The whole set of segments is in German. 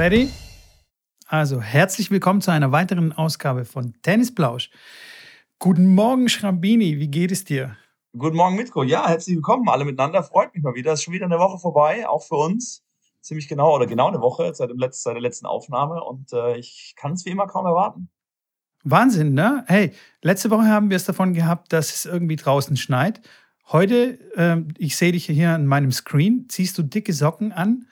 Ready? Also, herzlich willkommen zu einer weiteren Ausgabe von Tennisplausch. Guten Morgen, Schrambini, wie geht es dir? Guten Morgen, Mitko. Ja, herzlich willkommen alle miteinander. Freut mich mal wieder. Es ist schon wieder eine Woche vorbei, auch für uns. Ziemlich genau oder genau eine Woche seit, letzten, seit der letzten Aufnahme und äh, ich kann es wie immer kaum erwarten. Wahnsinn, ne? Hey, letzte Woche haben wir es davon gehabt, dass es irgendwie draußen schneit. Heute, äh, ich sehe dich hier an meinem Screen, ziehst du dicke Socken an.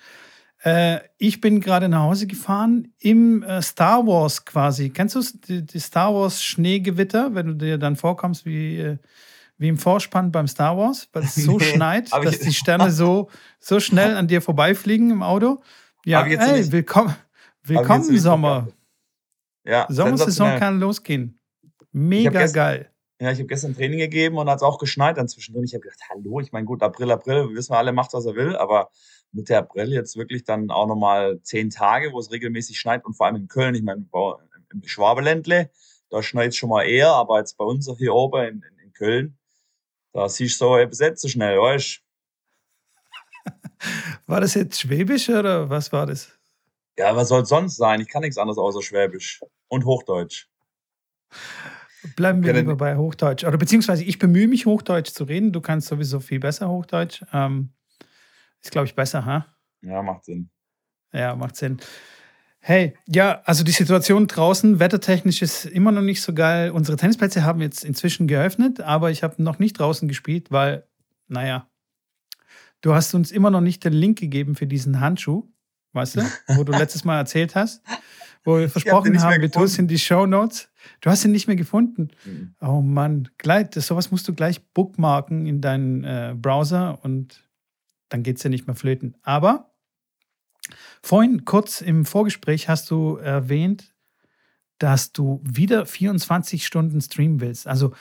Äh, ich bin gerade nach Hause gefahren im äh, Star Wars quasi. Kennst du die, die, Star Wars Schneegewitter, wenn du dir dann vorkommst wie, äh, wie im Vorspann beim Star Wars, weil es so schneit, dass die Sterne so, so schnell an dir vorbeifliegen im Auto? Ja, hey, willkommen, willkommen Sommer. Ja, Sommersaison kann losgehen. Mega geil. Ja, ich habe gestern Training gegeben und hat es auch geschneit dann zwischendrin. Ich habe gedacht, hallo, ich meine, gut, April, April, wissen wir alle, macht, was er will, aber Mitte April jetzt wirklich dann auch nochmal zehn Tage, wo es regelmäßig schneit und vor allem in Köln, ich meine, im Schwabeländle, da schneit es schon mal eher, aber jetzt bei uns hier oben in, in, in Köln, da siehst du so etwas nicht so schnell, weißt War das jetzt Schwäbisch oder was war das? Ja, was soll es sonst sein? Ich kann nichts anderes außer Schwäbisch und Hochdeutsch. Bleiben wir lieber bei Hochdeutsch. Oder beziehungsweise ich bemühe mich, Hochdeutsch zu reden. Du kannst sowieso viel besser Hochdeutsch. Ähm, ist, glaube ich, besser, ha? Ja, macht Sinn. Ja, macht Sinn. Hey, ja, also die Situation draußen, wettertechnisch ist immer noch nicht so geil. Unsere Tennisplätze haben jetzt inzwischen geöffnet, aber ich habe noch nicht draußen gespielt, weil, naja, du hast uns immer noch nicht den Link gegeben für diesen Handschuh, weißt du, wo du letztes Mal erzählt hast, wo wir versprochen haben, wir tun es in die Show Notes. Du hast ihn nicht mehr gefunden. Mhm. Oh Mann, gleich, das, sowas musst du gleich bookmarken in deinen äh, Browser und dann geht es ja nicht mehr flöten. Aber vorhin kurz im Vorgespräch hast du erwähnt, dass du wieder 24 Stunden streamen willst. Also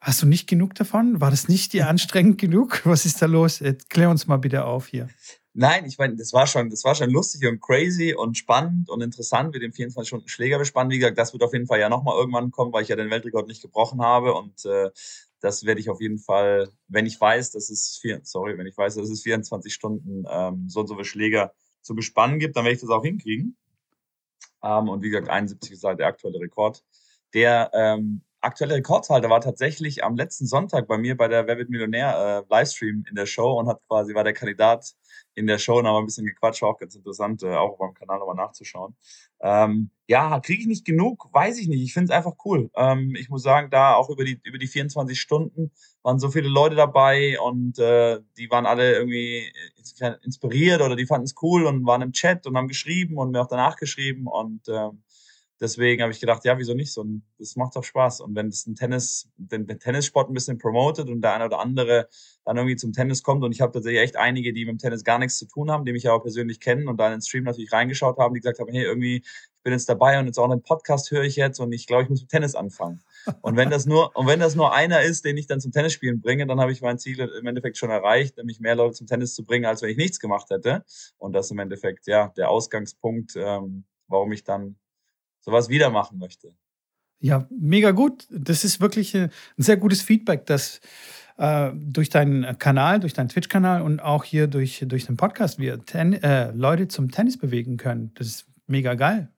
hast du nicht genug davon? War das nicht dir anstrengend genug? Was ist da los? Jetzt klär uns mal bitte auf hier. Nein, ich meine, das war schon, das war schon lustig und crazy und spannend und interessant mit dem 24 Stunden Schläger bespannen. Wie gesagt, das wird auf jeden Fall ja nochmal irgendwann kommen, weil ich ja den Weltrekord nicht gebrochen habe und äh, das werde ich auf jeden Fall, wenn ich weiß, dass es vier, sorry, wenn ich weiß, dass es 24 Stunden ähm, so und so viele Schläger zu bespannen gibt, dann werde ich das auch hinkriegen. Ähm, und wie gesagt, 71 ist halt der aktuelle Rekord. Der ähm, aktuelle Rekordhalter war tatsächlich am letzten Sonntag bei mir bei der Wer wird Millionär äh, Livestream in der Show und hat quasi war der Kandidat in der Show noch mal ein bisschen gequatscht, war auch ganz interessant, äh, auch beim Kanal nochmal nachzuschauen. Ähm, ja, kriege ich nicht genug, weiß ich nicht. Ich finde es einfach cool. Ähm, ich muss sagen, da auch über die, über die 24 Stunden waren so viele Leute dabei und äh, die waren alle irgendwie inspiriert oder die fanden es cool und waren im Chat und haben geschrieben und mir auch danach geschrieben und ähm, deswegen habe ich gedacht, ja, wieso nicht so? Und das macht doch Spaß. Und wenn es ein Tennis, den, den Tennissport ein bisschen promotet und der eine oder andere dann irgendwie zum Tennis kommt und ich habe tatsächlich echt einige, die mit dem Tennis gar nichts zu tun haben, die mich ja auch persönlich kennen und da in den Stream natürlich reingeschaut haben, die gesagt haben, hey, irgendwie, ich bin jetzt dabei und jetzt auch einen Podcast höre ich jetzt und ich glaube, ich muss mit Tennis anfangen. Und wenn das nur, und wenn das nur einer ist, den ich dann zum Tennisspielen bringe, dann habe ich mein Ziel im Endeffekt schon erreicht, nämlich mehr Leute zum Tennis zu bringen, als wenn ich nichts gemacht hätte. Und das ist im Endeffekt, ja, der Ausgangspunkt, ähm, warum ich dann sowas wieder machen möchte. Ja, mega gut. Das ist wirklich äh, ein sehr gutes Feedback, dass äh, durch deinen Kanal, durch deinen Twitch-Kanal und auch hier durch, durch den Podcast wir Ten äh, Leute zum Tennis bewegen können. Das ist mega geil.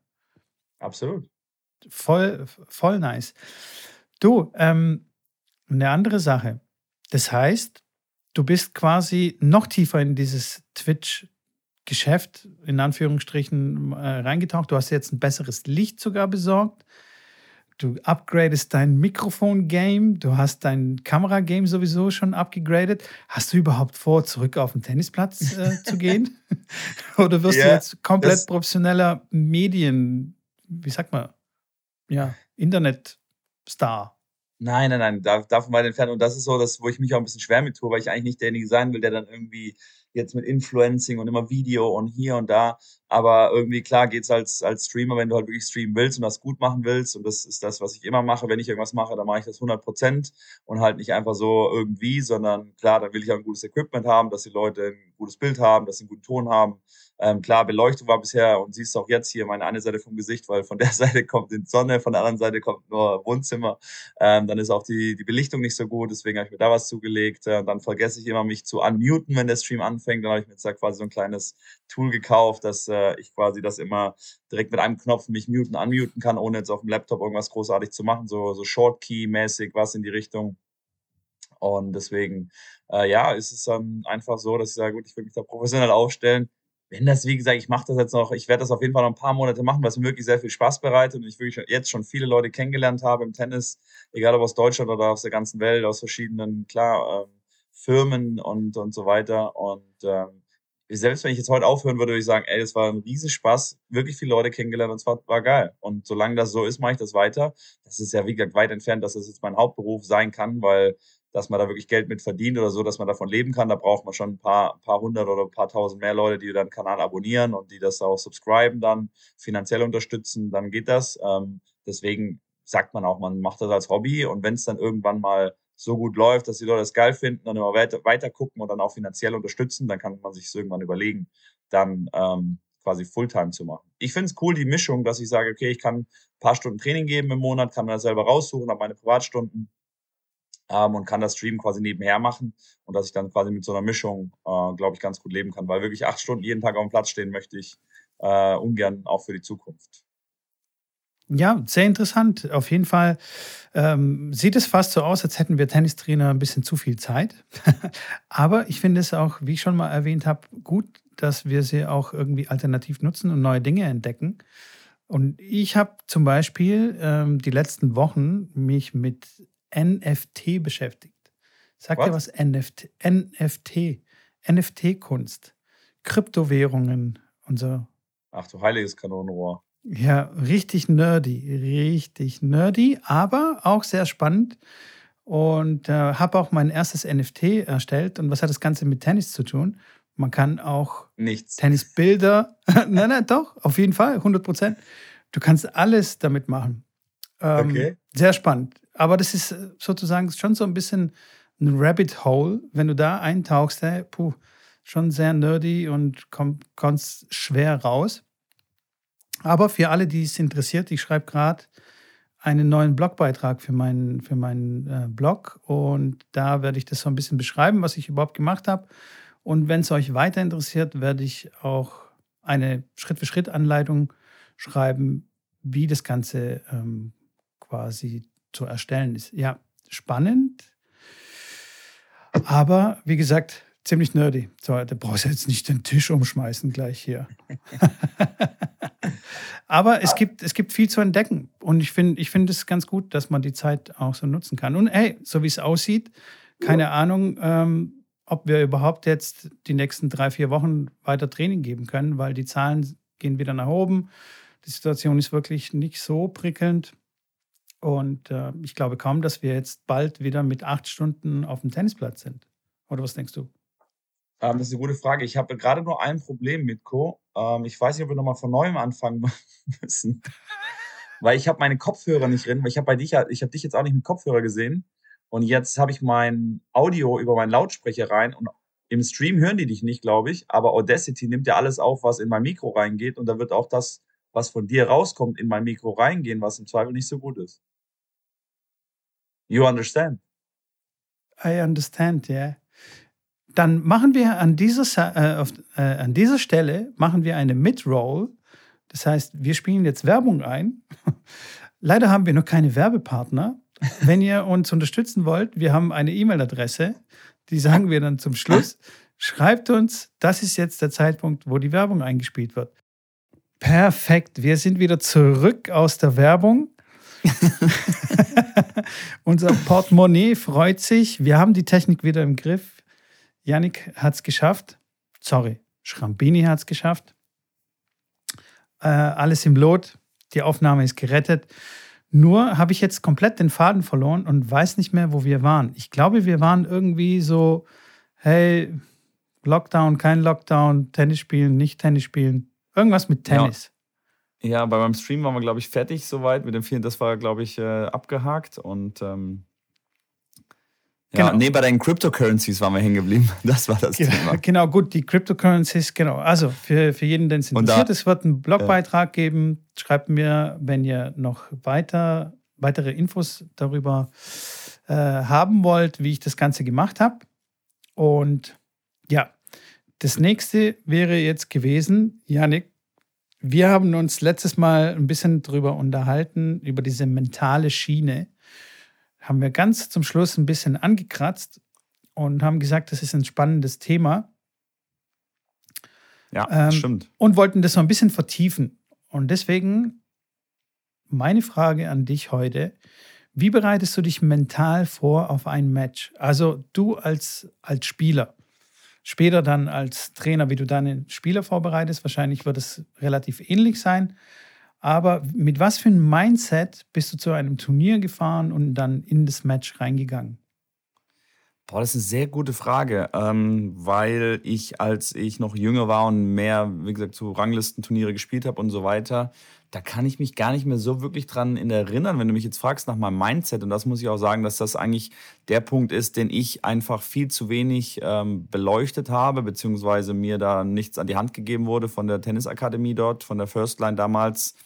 Absolut. Voll, voll nice. Du, ähm, eine andere Sache. Das heißt, du bist quasi noch tiefer in dieses Twitch Geschäft in Anführungsstrichen äh, reingetaucht. Du hast jetzt ein besseres Licht sogar besorgt. Du upgradest dein Mikrofon-Game. Du hast dein Kamera-Game sowieso schon abgegradet. Hast du überhaupt vor, zurück auf den Tennisplatz äh, zu gehen? Oder wirst ja, du jetzt komplett professioneller Medien, wie sagt man, ja, Internetstar? Nein, nein, nein, davon weit entfernt. Und das ist so, dass, wo ich mich auch ein bisschen schwer mit tue, weil ich eigentlich nicht derjenige sein will, der dann irgendwie jetzt mit Influencing und immer Video und hier und da. Aber irgendwie klar geht's als, als Streamer, wenn du halt wirklich streamen willst und das gut machen willst. Und das ist das, was ich immer mache. Wenn ich irgendwas mache, dann mache ich das 100 Prozent und halt nicht einfach so irgendwie, sondern klar, dann will ich auch ein gutes Equipment haben, dass die Leute ein gutes Bild haben, dass sie einen guten Ton haben. Ähm, klar, Beleuchtung war bisher und siehst auch jetzt hier meine eine Seite vom Gesicht, weil von der Seite kommt die Sonne, von der anderen Seite kommt nur Wohnzimmer. Ähm, dann ist auch die, die Belichtung nicht so gut, deswegen habe ich mir da was zugelegt. Äh, dann vergesse ich immer, mich zu unmuten, wenn der Stream anfängt. Dann habe ich mir jetzt da quasi so ein kleines Tool gekauft, dass äh, ich quasi das immer direkt mit einem Knopf mich muten, unmuten kann, ohne jetzt auf dem Laptop irgendwas großartig zu machen. So, so Shortkey-mäßig was in die Richtung. Und deswegen, äh, ja, ist es dann einfach so, dass ich sage, gut, ich will mich da professionell aufstellen. Wenn das, wie gesagt, ich mache das jetzt noch, ich werde das auf jeden Fall noch ein paar Monate machen, weil es mir wirklich sehr viel Spaß bereitet und ich wirklich jetzt schon viele Leute kennengelernt habe im Tennis, egal ob aus Deutschland oder aus der ganzen Welt, aus verschiedenen, klar, ähm, Firmen und, und so weiter. Und ähm, selbst wenn ich jetzt heute aufhören würde, würde ich sagen, ey, das war ein riesiger Spaß, wirklich viele Leute kennengelernt und es war, geil. Und solange das so ist, mache ich das weiter. Das ist ja, wie gesagt, weit entfernt, dass das jetzt mein Hauptberuf sein kann, weil dass man da wirklich Geld mit verdient oder so, dass man davon leben kann. Da braucht man schon ein paar, ein paar hundert oder ein paar tausend mehr Leute, die dann den Kanal abonnieren und die das auch subscriben, dann finanziell unterstützen, dann geht das. Ähm, deswegen sagt man auch, man macht das als Hobby und wenn es dann irgendwann mal so gut läuft, dass die Leute es geil finden, dann immer weiter, weiter gucken und dann auch finanziell unterstützen, dann kann man sich irgendwann überlegen, dann ähm, quasi Fulltime zu machen. Ich finde es cool, die Mischung, dass ich sage, okay, ich kann ein paar Stunden Training geben im Monat, kann mir das selber raussuchen, habe meine Privatstunden ähm, und kann das Stream quasi nebenher machen und dass ich dann quasi mit so einer Mischung, äh, glaube ich, ganz gut leben kann, weil wirklich acht Stunden jeden Tag auf dem Platz stehen möchte ich äh, ungern auch für die Zukunft. Ja, sehr interessant. Auf jeden Fall ähm, sieht es fast so aus, als hätten wir Tennistrainer ein bisschen zu viel Zeit. Aber ich finde es auch, wie ich schon mal erwähnt habe, gut, dass wir sie auch irgendwie alternativ nutzen und neue Dinge entdecken. Und ich habe zum Beispiel ähm, die letzten Wochen mich mit NFT beschäftigt. Sagt ihr was NFT? NFT, NFT-Kunst, Kryptowährungen und so. Ach du heiliges Kanonenrohr. Ja, richtig nerdy, richtig nerdy, aber auch sehr spannend. Und äh, habe auch mein erstes NFT erstellt. Und was hat das Ganze mit Tennis zu tun? Man kann auch Nichts. Tennisbilder, nein, nein, doch, auf jeden Fall, 100 Prozent. Du kannst alles damit machen. Ähm, okay. Sehr spannend. Aber das ist äh, sozusagen schon so ein bisschen ein Rabbit Hole. Wenn du da eintauchst, hey, puh, schon sehr nerdy und komm, kommst schwer raus. Aber für alle, die es interessiert, ich schreibe gerade einen neuen Blogbeitrag für meinen, für meinen äh, Blog und da werde ich das so ein bisschen beschreiben, was ich überhaupt gemacht habe. Und wenn es euch weiter interessiert, werde ich auch eine Schritt-für-Schritt-Anleitung schreiben, wie das Ganze ähm, quasi zu erstellen ist. Ja, spannend. Aber wie gesagt, ziemlich nerdy. So, da brauchst du jetzt nicht den Tisch umschmeißen gleich hier. Aber es gibt, es gibt viel zu entdecken. Und ich finde ich find es ganz gut, dass man die Zeit auch so nutzen kann. Und hey, so wie es aussieht, keine ja. Ahnung, ähm, ob wir überhaupt jetzt die nächsten drei, vier Wochen weiter Training geben können, weil die Zahlen gehen wieder nach oben. Die Situation ist wirklich nicht so prickelnd. Und äh, ich glaube kaum, dass wir jetzt bald wieder mit acht Stunden auf dem Tennisplatz sind. Oder was denkst du? Ähm, das ist eine gute Frage. Ich habe gerade nur ein Problem mit Co. Ähm, ich weiß nicht, ob wir nochmal von neuem anfangen müssen. weil ich habe meine Kopfhörer nicht drin, weil ich habe bei dich, ich habe dich jetzt auch nicht mit Kopfhörer gesehen. Und jetzt habe ich mein Audio über meinen Lautsprecher rein und im Stream hören die dich nicht, glaube ich. Aber Audacity nimmt ja alles auf, was in mein Mikro reingeht. Und da wird auch das, was von dir rauskommt, in mein Mikro reingehen, was im Zweifel nicht so gut ist. You understand? I understand, yeah. Dann machen wir an dieser, äh, äh, an dieser Stelle machen wir eine Mid-Roll. Das heißt, wir spielen jetzt Werbung ein. Leider haben wir noch keine Werbepartner. Wenn ihr uns unterstützen wollt, wir haben eine E-Mail-Adresse, die sagen wir dann zum Schluss. Schreibt uns, das ist jetzt der Zeitpunkt, wo die Werbung eingespielt wird. Perfekt, wir sind wieder zurück aus der Werbung. Unser Portemonnaie freut sich. Wir haben die Technik wieder im Griff. Yannick hat es geschafft. Sorry, Schrambini hat es geschafft. Äh, alles im Lot. Die Aufnahme ist gerettet. Nur habe ich jetzt komplett den Faden verloren und weiß nicht mehr, wo wir waren. Ich glaube, wir waren irgendwie so, hey, Lockdown, kein Lockdown, Tennis spielen, nicht Tennis spielen. Irgendwas mit Tennis. Ja, bei meinem Stream waren wir, glaube ich, fertig soweit mit dem vielen. Das war, glaube ich, äh, abgehakt und ähm, ja, genau. nee, bei den Cryptocurrencies waren wir hängen geblieben. Das war das genau, Thema. Genau, gut, die Cryptocurrencies, genau. Also für, für jeden, den es interessiert, da, es wird einen Blogbeitrag ja. geben. Schreibt mir, wenn ihr noch weiter, weitere Infos darüber äh, haben wollt, wie ich das Ganze gemacht habe. Und ja, Das nächste wäre jetzt gewesen, Janik, wir haben uns letztes Mal ein bisschen drüber unterhalten, über diese mentale Schiene. Haben wir ganz zum Schluss ein bisschen angekratzt und haben gesagt, das ist ein spannendes Thema. Ja, ähm, stimmt. Und wollten das so ein bisschen vertiefen. Und deswegen meine Frage an dich heute: Wie bereitest du dich mental vor auf ein Match? Also du als, als Spieler, später dann als Trainer, wie du deine Spieler vorbereitest, wahrscheinlich wird es relativ ähnlich sein. Aber mit was für einem Mindset bist du zu einem Turnier gefahren und dann in das Match reingegangen? Boah, das ist eine sehr gute Frage, ähm, weil ich, als ich noch jünger war und mehr, wie gesagt, so Ranglistenturniere gespielt habe und so weiter, da kann ich mich gar nicht mehr so wirklich dran erinnern, wenn du mich jetzt fragst nach meinem Mindset. Und das muss ich auch sagen, dass das eigentlich der Punkt ist, den ich einfach viel zu wenig ähm, beleuchtet habe, beziehungsweise mir da nichts an die Hand gegeben wurde von der Tennisakademie dort, von der First Line damals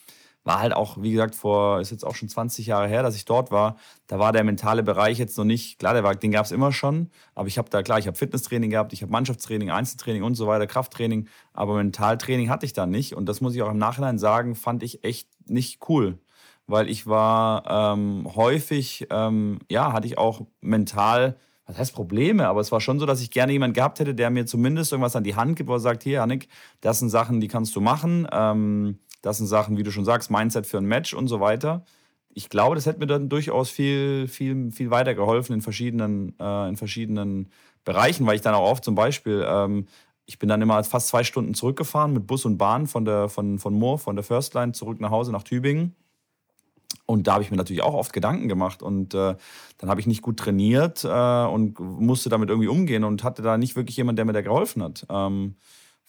war halt auch, wie gesagt, vor, ist jetzt auch schon 20 Jahre her, dass ich dort war. Da war der mentale Bereich jetzt noch nicht, klar, der war, den gab es immer schon, aber ich habe da, klar, ich habe Fitnesstraining gehabt, ich habe Mannschaftstraining, Einzeltraining und so weiter, Krafttraining, aber Mentaltraining hatte ich da nicht. Und das muss ich auch im Nachhinein sagen, fand ich echt nicht cool. Weil ich war ähm, häufig, ähm, ja, hatte ich auch mental, was heißt Probleme, aber es war schon so, dass ich gerne jemanden gehabt hätte, der mir zumindest irgendwas an die Hand gibt, wo er sagt, hier, Janik, das sind Sachen, die kannst du machen. Ähm, das sind Sachen, wie du schon sagst, Mindset für ein Match und so weiter. Ich glaube, das hätte mir dann durchaus viel, viel, viel weiter geholfen in verschiedenen, äh, in verschiedenen Bereichen, weil ich dann auch oft zum Beispiel, ähm, ich bin dann immer fast zwei Stunden zurückgefahren mit Bus und Bahn von, der, von, von Moor, von der First Line zurück nach Hause nach Tübingen. Und da habe ich mir natürlich auch oft Gedanken gemacht. Und äh, dann habe ich nicht gut trainiert äh, und musste damit irgendwie umgehen und hatte da nicht wirklich jemanden, der mir da geholfen hat. Ähm,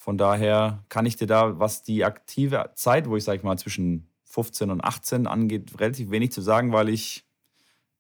von daher kann ich dir da, was die aktive Zeit, wo ich sage ich mal zwischen 15 und 18 angeht, relativ wenig zu sagen, weil ich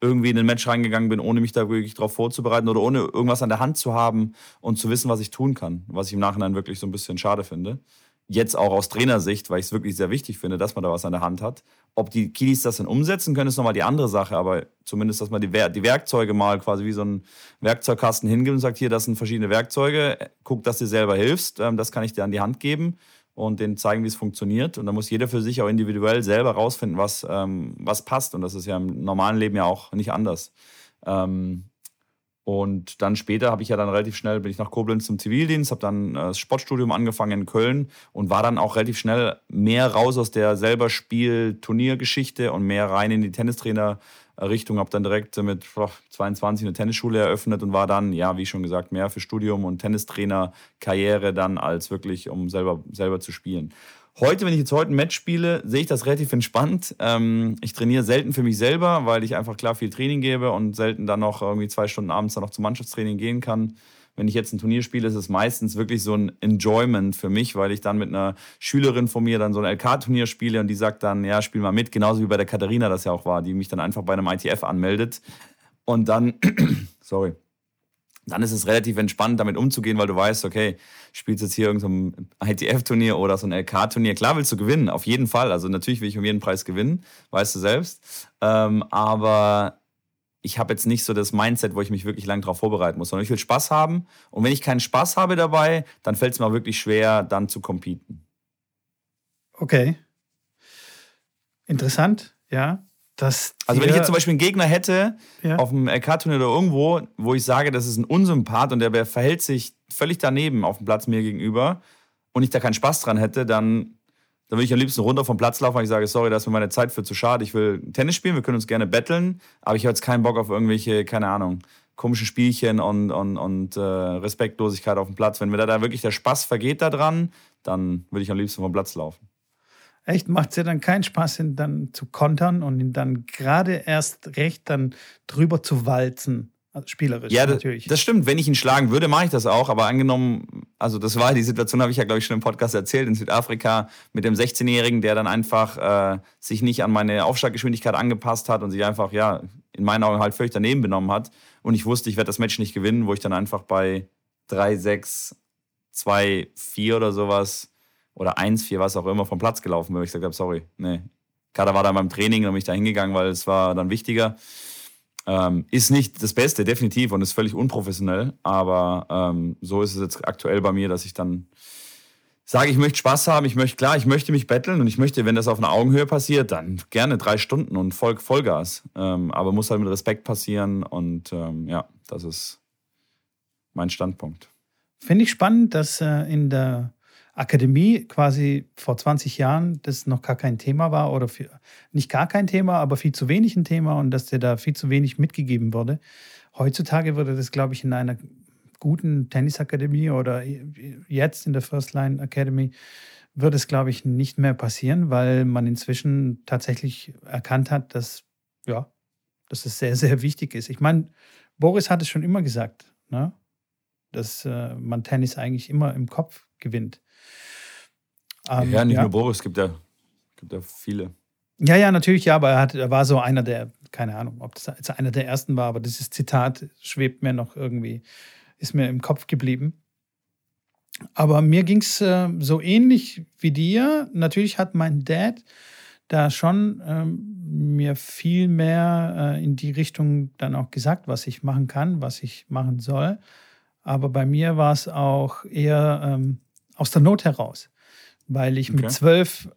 irgendwie in ein Match reingegangen bin, ohne mich da wirklich darauf vorzubereiten oder ohne irgendwas an der Hand zu haben und zu wissen, was ich tun kann. Was ich im Nachhinein wirklich so ein bisschen schade finde jetzt auch aus Trainersicht, weil ich es wirklich sehr wichtig finde, dass man da was an der Hand hat. Ob die Kiddies das dann umsetzen können, ist nochmal die andere Sache, aber zumindest, dass man die, die Werkzeuge mal quasi wie so einen Werkzeugkasten hingibt und sagt, hier, das sind verschiedene Werkzeuge, guck, dass du selber hilfst, ähm, das kann ich dir an die Hand geben und denen zeigen, wie es funktioniert. Und da muss jeder für sich auch individuell selber rausfinden, was, ähm, was passt. Und das ist ja im normalen Leben ja auch nicht anders. Ähm, und dann später habe ich ja dann relativ schnell, bin ich nach Koblenz zum Zivildienst, habe dann äh, das Sportstudium angefangen in Köln und war dann auch relativ schnell mehr raus aus der selber Spiel-Turniergeschichte und mehr rein in die Tennistrainer-Richtung. Habe dann direkt mit 22 eine Tennisschule eröffnet und war dann, ja, wie schon gesagt, mehr für Studium und Tennistrainer-Karriere dann als wirklich, um selber, selber zu spielen. Heute, wenn ich jetzt heute ein Match spiele, sehe ich das relativ entspannt. Ähm, ich trainiere selten für mich selber, weil ich einfach klar viel Training gebe und selten dann noch irgendwie zwei Stunden abends dann noch zum Mannschaftstraining gehen kann. Wenn ich jetzt ein Turnier spiele, ist es meistens wirklich so ein Enjoyment für mich, weil ich dann mit einer Schülerin von mir dann so ein LK-Turnier spiele und die sagt dann, ja, spiel mal mit, genauso wie bei der Katharina das ja auch war, die mich dann einfach bei einem ITF anmeldet. Und dann, sorry, dann ist es relativ entspannt, damit umzugehen, weil du weißt, okay, spielst jetzt hier irgendein so ITF-Turnier oder so ein LK-Turnier. Klar willst du gewinnen, auf jeden Fall. Also natürlich will ich um jeden Preis gewinnen, weißt du selbst. Ähm, aber ich habe jetzt nicht so das Mindset, wo ich mich wirklich lang darauf vorbereiten muss, sondern ich will Spaß haben. Und wenn ich keinen Spaß habe dabei, dann fällt es mir wirklich schwer, dann zu competen. Okay. Interessant, ja also wenn ich jetzt zum Beispiel einen Gegner hätte ja. auf dem LK-Turnier oder irgendwo, wo ich sage, das ist ein Unsympath und der verhält sich völlig daneben auf dem Platz mir gegenüber und ich da keinen Spaß dran hätte, dann, dann würde ich am liebsten runter vom Platz laufen, weil ich sage, sorry, da ist mir meine Zeit für zu schade. Ich will Tennis spielen, wir können uns gerne betteln, aber ich habe jetzt keinen Bock auf irgendwelche, keine Ahnung, komischen Spielchen und, und, und äh, Respektlosigkeit auf dem Platz. Wenn mir da, da wirklich der Spaß vergeht daran, dann würde ich am liebsten vom Platz laufen. Echt, macht es ja dann keinen Spaß, ihn dann zu kontern und ihn dann gerade erst recht dann drüber zu walzen. Also spielerisch ja, natürlich. Das stimmt. Wenn ich ihn schlagen würde, mache ich das auch. Aber angenommen, also das war die Situation, habe ich ja, glaube ich, schon im Podcast erzählt, in Südafrika mit dem 16-Jährigen, der dann einfach äh, sich nicht an meine Aufschlaggeschwindigkeit angepasst hat und sich einfach, ja, in meinen Augen halt völlig daneben benommen hat. Und ich wusste, ich werde das Match nicht gewinnen, wo ich dann einfach bei 3, 6, 2, 4 oder sowas oder 1-4, was auch immer, vom Platz gelaufen bin, weil ich gesagt habe, sorry, nee. Kader war dann beim Training und bin ich da hingegangen, weil es war dann wichtiger. Ähm, ist nicht das Beste, definitiv, und ist völlig unprofessionell. Aber ähm, so ist es jetzt aktuell bei mir, dass ich dann sage, ich möchte Spaß haben, ich möchte, klar, ich möchte mich betteln und ich möchte, wenn das auf einer Augenhöhe passiert, dann gerne drei Stunden und Voll, Vollgas. Ähm, aber muss halt mit Respekt passieren und ähm, ja, das ist mein Standpunkt. Finde ich spannend, dass äh, in der Akademie quasi vor 20 Jahren das noch gar kein Thema war oder viel, nicht gar kein Thema, aber viel zu wenig ein Thema und dass dir da viel zu wenig mitgegeben wurde. Heutzutage würde das, glaube ich, in einer guten Tennisakademie oder jetzt in der First Line Academy würde es, glaube ich, nicht mehr passieren, weil man inzwischen tatsächlich erkannt hat, dass, ja, dass es sehr, sehr wichtig ist. Ich meine, Boris hat es schon immer gesagt, ne? dass äh, man Tennis eigentlich immer im Kopf gewinnt. Ähm, ja, nicht ja. nur Boris, gibt ja, gibt ja viele. Ja, ja, natürlich, ja, aber er, hat, er war so einer der, keine Ahnung, ob das einer der ersten war, aber dieses Zitat schwebt mir noch irgendwie, ist mir im Kopf geblieben. Aber mir ging es äh, so ähnlich wie dir. Natürlich hat mein Dad da schon ähm, mir viel mehr äh, in die Richtung dann auch gesagt, was ich machen kann, was ich machen soll. Aber bei mir war es auch eher ähm, aus der Not heraus weil ich okay. mit zwölf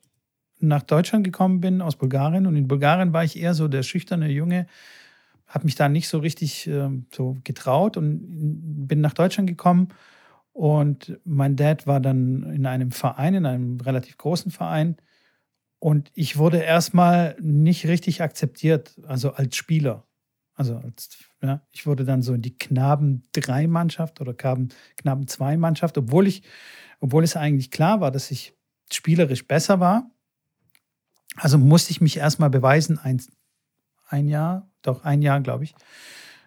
nach Deutschland gekommen bin aus Bulgarien und in Bulgarien war ich eher so der schüchterne Junge, habe mich da nicht so richtig äh, so getraut und bin nach Deutschland gekommen und mein Dad war dann in einem Verein, in einem relativ großen Verein und ich wurde erstmal nicht richtig akzeptiert, also als Spieler. Also als, ja, ich wurde dann so in die Knaben-3-Mannschaft oder Knaben-2-Mannschaft, obwohl ich, obwohl es eigentlich klar war, dass ich spielerisch besser war. Also musste ich mich erstmal beweisen, ein, ein Jahr, doch ein Jahr, glaube ich,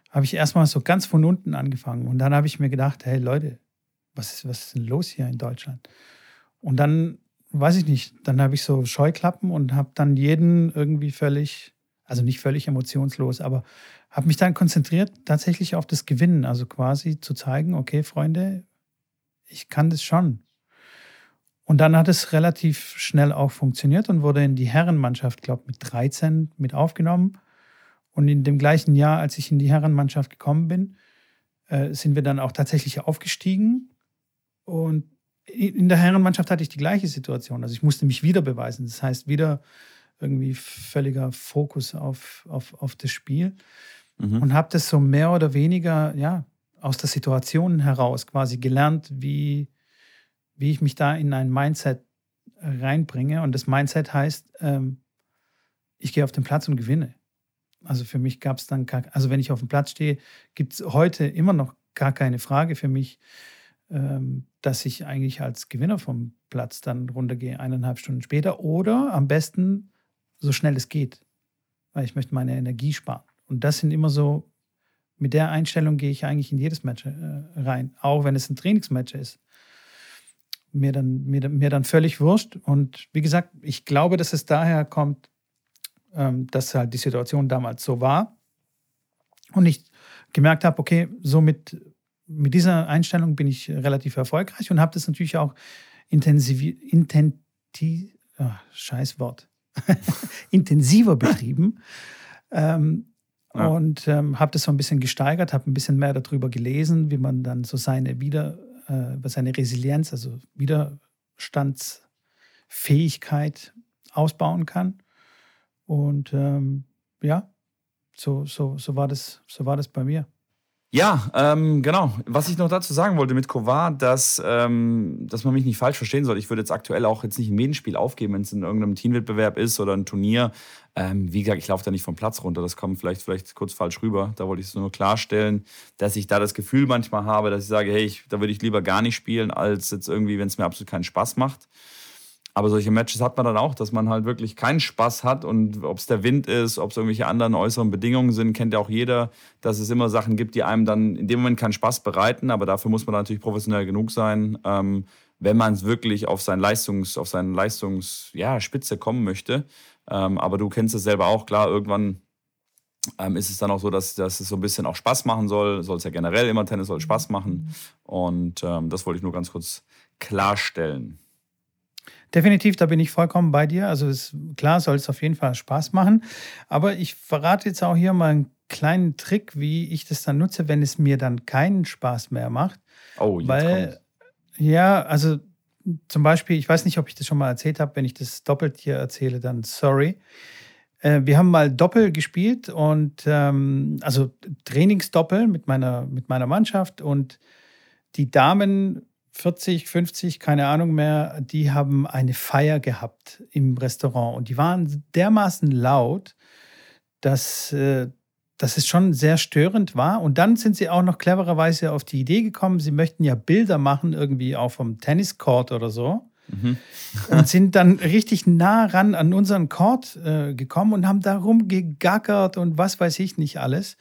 habe ich erstmal so ganz von unten angefangen. Und dann habe ich mir gedacht, hey Leute, was ist, was ist denn los hier in Deutschland? Und dann, weiß ich nicht, dann habe ich so Scheuklappen und habe dann jeden irgendwie völlig, also nicht völlig emotionslos, aber habe mich dann konzentriert tatsächlich auf das Gewinnen. Also quasi zu zeigen, okay, Freunde, ich kann das schon. Und dann hat es relativ schnell auch funktioniert und wurde in die Herrenmannschaft, glaube ich, mit 13 mit aufgenommen. Und in dem gleichen Jahr, als ich in die Herrenmannschaft gekommen bin, äh, sind wir dann auch tatsächlich aufgestiegen. Und in der Herrenmannschaft hatte ich die gleiche Situation. Also ich musste mich wieder beweisen. Das heißt, wieder irgendwie völliger Fokus auf, auf, auf das Spiel. Mhm. Und habe das so mehr oder weniger, ja, aus der Situation heraus quasi gelernt, wie, wie ich mich da in ein Mindset reinbringe. Und das Mindset heißt, ähm, ich gehe auf den Platz und gewinne. Also für mich gab es dann, gar, also wenn ich auf dem Platz stehe, gibt es heute immer noch gar keine Frage für mich, ähm, dass ich eigentlich als Gewinner vom Platz dann runtergehe, eineinhalb Stunden später oder am besten so schnell es geht, weil ich möchte meine Energie sparen. Und das sind immer so, mit der Einstellung gehe ich eigentlich in jedes Match äh, rein, auch wenn es ein Trainingsmatch ist mir dann, mir, mir dann völlig wurscht. Und wie gesagt, ich glaube, dass es daher kommt, ähm, dass halt die Situation damals so war. Und ich gemerkt habe, okay, so mit, mit dieser Einstellung bin ich relativ erfolgreich und habe das natürlich auch intensiv, intenti, oh, scheiß Wort, intensiver betrieben. ähm, ja. Und ähm, habe das so ein bisschen gesteigert, habe ein bisschen mehr darüber gelesen, wie man dann so seine Wieder, äh, seine Resilienz, also Widerstandsfähigkeit ausbauen kann. Und ähm, ja, so, so, so, war das, so war das bei mir. Ja, ähm, genau. Was ich noch dazu sagen wollte mit Kovar, dass, ähm, dass man mich nicht falsch verstehen soll. Ich würde jetzt aktuell auch jetzt nicht ein Medenspiel aufgeben, wenn es in irgendeinem Teamwettbewerb ist oder ein Turnier. Ähm, wie gesagt, ich laufe da nicht vom Platz runter. Das kommt vielleicht, vielleicht kurz falsch rüber. Da wollte ich es nur klarstellen, dass ich da das Gefühl manchmal habe, dass ich sage, hey, ich, da würde ich lieber gar nicht spielen, als jetzt irgendwie, wenn es mir absolut keinen Spaß macht. Aber solche Matches hat man dann auch, dass man halt wirklich keinen Spaß hat und ob es der Wind ist, ob es irgendwelche anderen äußeren Bedingungen sind, kennt ja auch jeder, dass es immer Sachen gibt, die einem dann in dem Moment keinen Spaß bereiten, aber dafür muss man natürlich professionell genug sein, ähm, wenn man es wirklich auf sein Leistungs, auf seine Leistungs, ja, Spitze kommen möchte. Ähm, aber du kennst es selber auch, klar, irgendwann ähm, ist es dann auch so, dass, dass es so ein bisschen auch Spaß machen soll. Soll es ja generell immer Tennis soll Spaß machen. Und ähm, das wollte ich nur ganz kurz klarstellen. Definitiv, da bin ich vollkommen bei dir. Also ist, klar soll es auf jeden Fall Spaß machen. Aber ich verrate jetzt auch hier mal ein kleinen Trick, wie ich das dann nutze, wenn es mir dann keinen Spaß mehr macht. Oh, jetzt Weil, kommt's. ja, also zum Beispiel, ich weiß nicht, ob ich das schon mal erzählt habe, wenn ich das doppelt hier erzähle, dann sorry. Äh, wir haben mal Doppel gespielt und ähm, also Trainingsdoppel mit meiner, mit meiner Mannschaft und die Damen 40, 50, keine Ahnung mehr, die haben eine Feier gehabt im Restaurant und die waren dermaßen laut, dass, äh, dass es schon sehr störend war. Und dann sind sie auch noch clevererweise auf die Idee gekommen, sie möchten ja Bilder machen, irgendwie auch vom Tenniscourt oder so. Mhm. Und sind dann richtig nah ran an unseren Court äh, gekommen und haben da rumgegackert und was weiß ich nicht alles.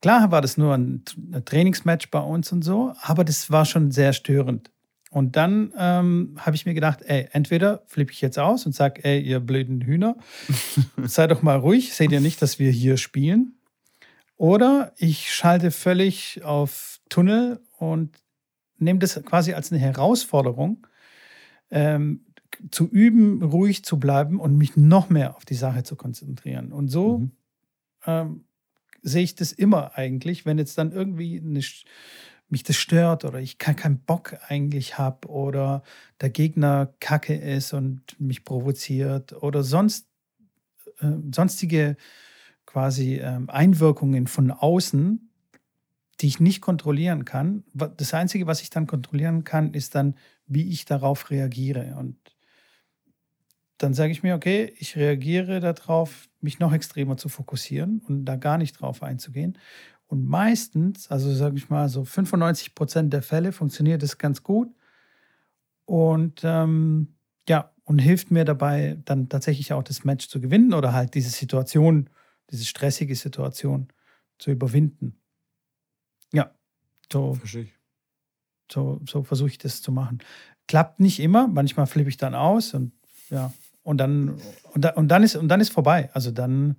Klar war das nur ein, Trainingsmatch bei uns und so, aber das war schon sehr störend. Und dann ähm, habe ich mir gedacht, ey, entweder flippe ich jetzt aus und sage, ey, ihr blöden Hühner, sei doch mal ruhig, seht ihr nicht, dass wir hier spielen? Oder ich schalte völlig auf Tunnel und nehme das quasi als eine Herausforderung, ähm, zu üben, ruhig zu bleiben und mich noch mehr auf die Sache zu konzentrieren. Und so Mhm. ähm, sehe ich das immer eigentlich, wenn jetzt dann irgendwie eine, mich das stört oder ich keinen Bock eigentlich habe oder der Gegner kacke ist und mich provoziert oder sonst äh, sonstige quasi ähm, Einwirkungen von außen, die ich nicht kontrollieren kann. Das Einzige, was ich dann kontrollieren kann, ist dann, wie ich darauf reagiere. Und dann sage ich mir, okay, ich reagiere darauf, mich noch extremer zu fokussieren und da gar nicht drauf einzugehen. Und meistens, also sage ich mal, so 95 Prozent der Fälle funktioniert es ganz gut. Und ähm, ja, und hilft mir dabei, dann tatsächlich auch das Match zu gewinnen oder halt diese Situation, diese stressige Situation zu überwinden. Ja, so, so, so versuche ich das zu machen. Klappt nicht immer, manchmal flippe ich dann aus und ja, und dann, und, da, und dann ist und dann ist vorbei. Also dann,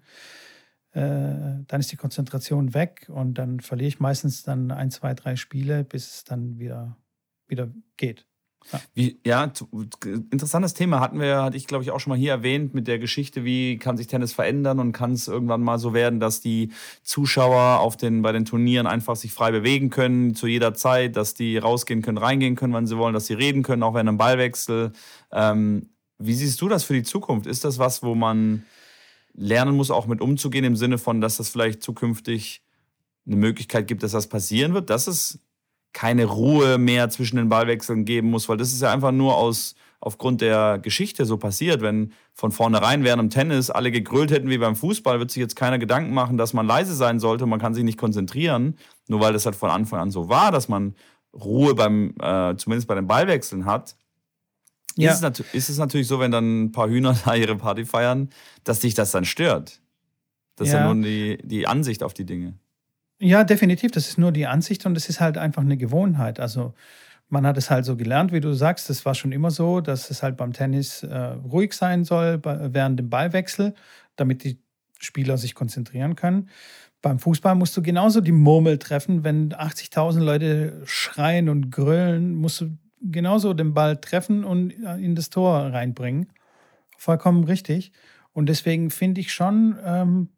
äh, dann ist die Konzentration weg und dann verliere ich meistens dann ein, zwei, drei Spiele, bis es dann wieder, wieder geht. Wie, ja, interessantes Thema hatten wir, hatte ich glaube ich auch schon mal hier erwähnt mit der Geschichte, wie kann sich Tennis verändern und kann es irgendwann mal so werden, dass die Zuschauer auf den, bei den Turnieren einfach sich frei bewegen können zu jeder Zeit, dass die rausgehen können, reingehen können, wann sie wollen, dass sie reden können, auch während einem Ballwechsel. Ähm, wie siehst du das für die Zukunft? Ist das was, wo man lernen muss, auch mit umzugehen, im Sinne von, dass das vielleicht zukünftig eine Möglichkeit gibt, dass das passieren wird, dass es keine Ruhe mehr zwischen den Ballwechseln geben muss, weil das ist ja einfach nur aus, aufgrund der Geschichte so passiert. Wenn von vornherein während im Tennis alle gegrölt hätten wie beim Fußball, wird sich jetzt keiner Gedanken machen, dass man leise sein sollte man kann sich nicht konzentrieren, nur weil das halt von Anfang an so war, dass man Ruhe beim, äh, zumindest bei den Ballwechseln hat. Ja. Ist, es ist es natürlich so, wenn dann ein paar Hühner da ihre Party feiern, dass dich das dann stört. Das ist ja Ja. nun die, die Ansicht auf die Dinge. Ja, definitiv. Das ist nur die Ansicht und es ist halt einfach eine Gewohnheit. Also man hat es halt so gelernt, wie du sagst. Das war schon immer so, dass es halt beim Tennis äh, ruhig sein soll bei, während dem Ballwechsel, damit die Spieler sich konzentrieren können. Beim Fußball musst du genauso die Murmel treffen. Wenn 80.000 Leute schreien und grölen, musst du genauso den Ball treffen und in das Tor reinbringen. Vollkommen richtig. Und deswegen finde ich schon, ähm,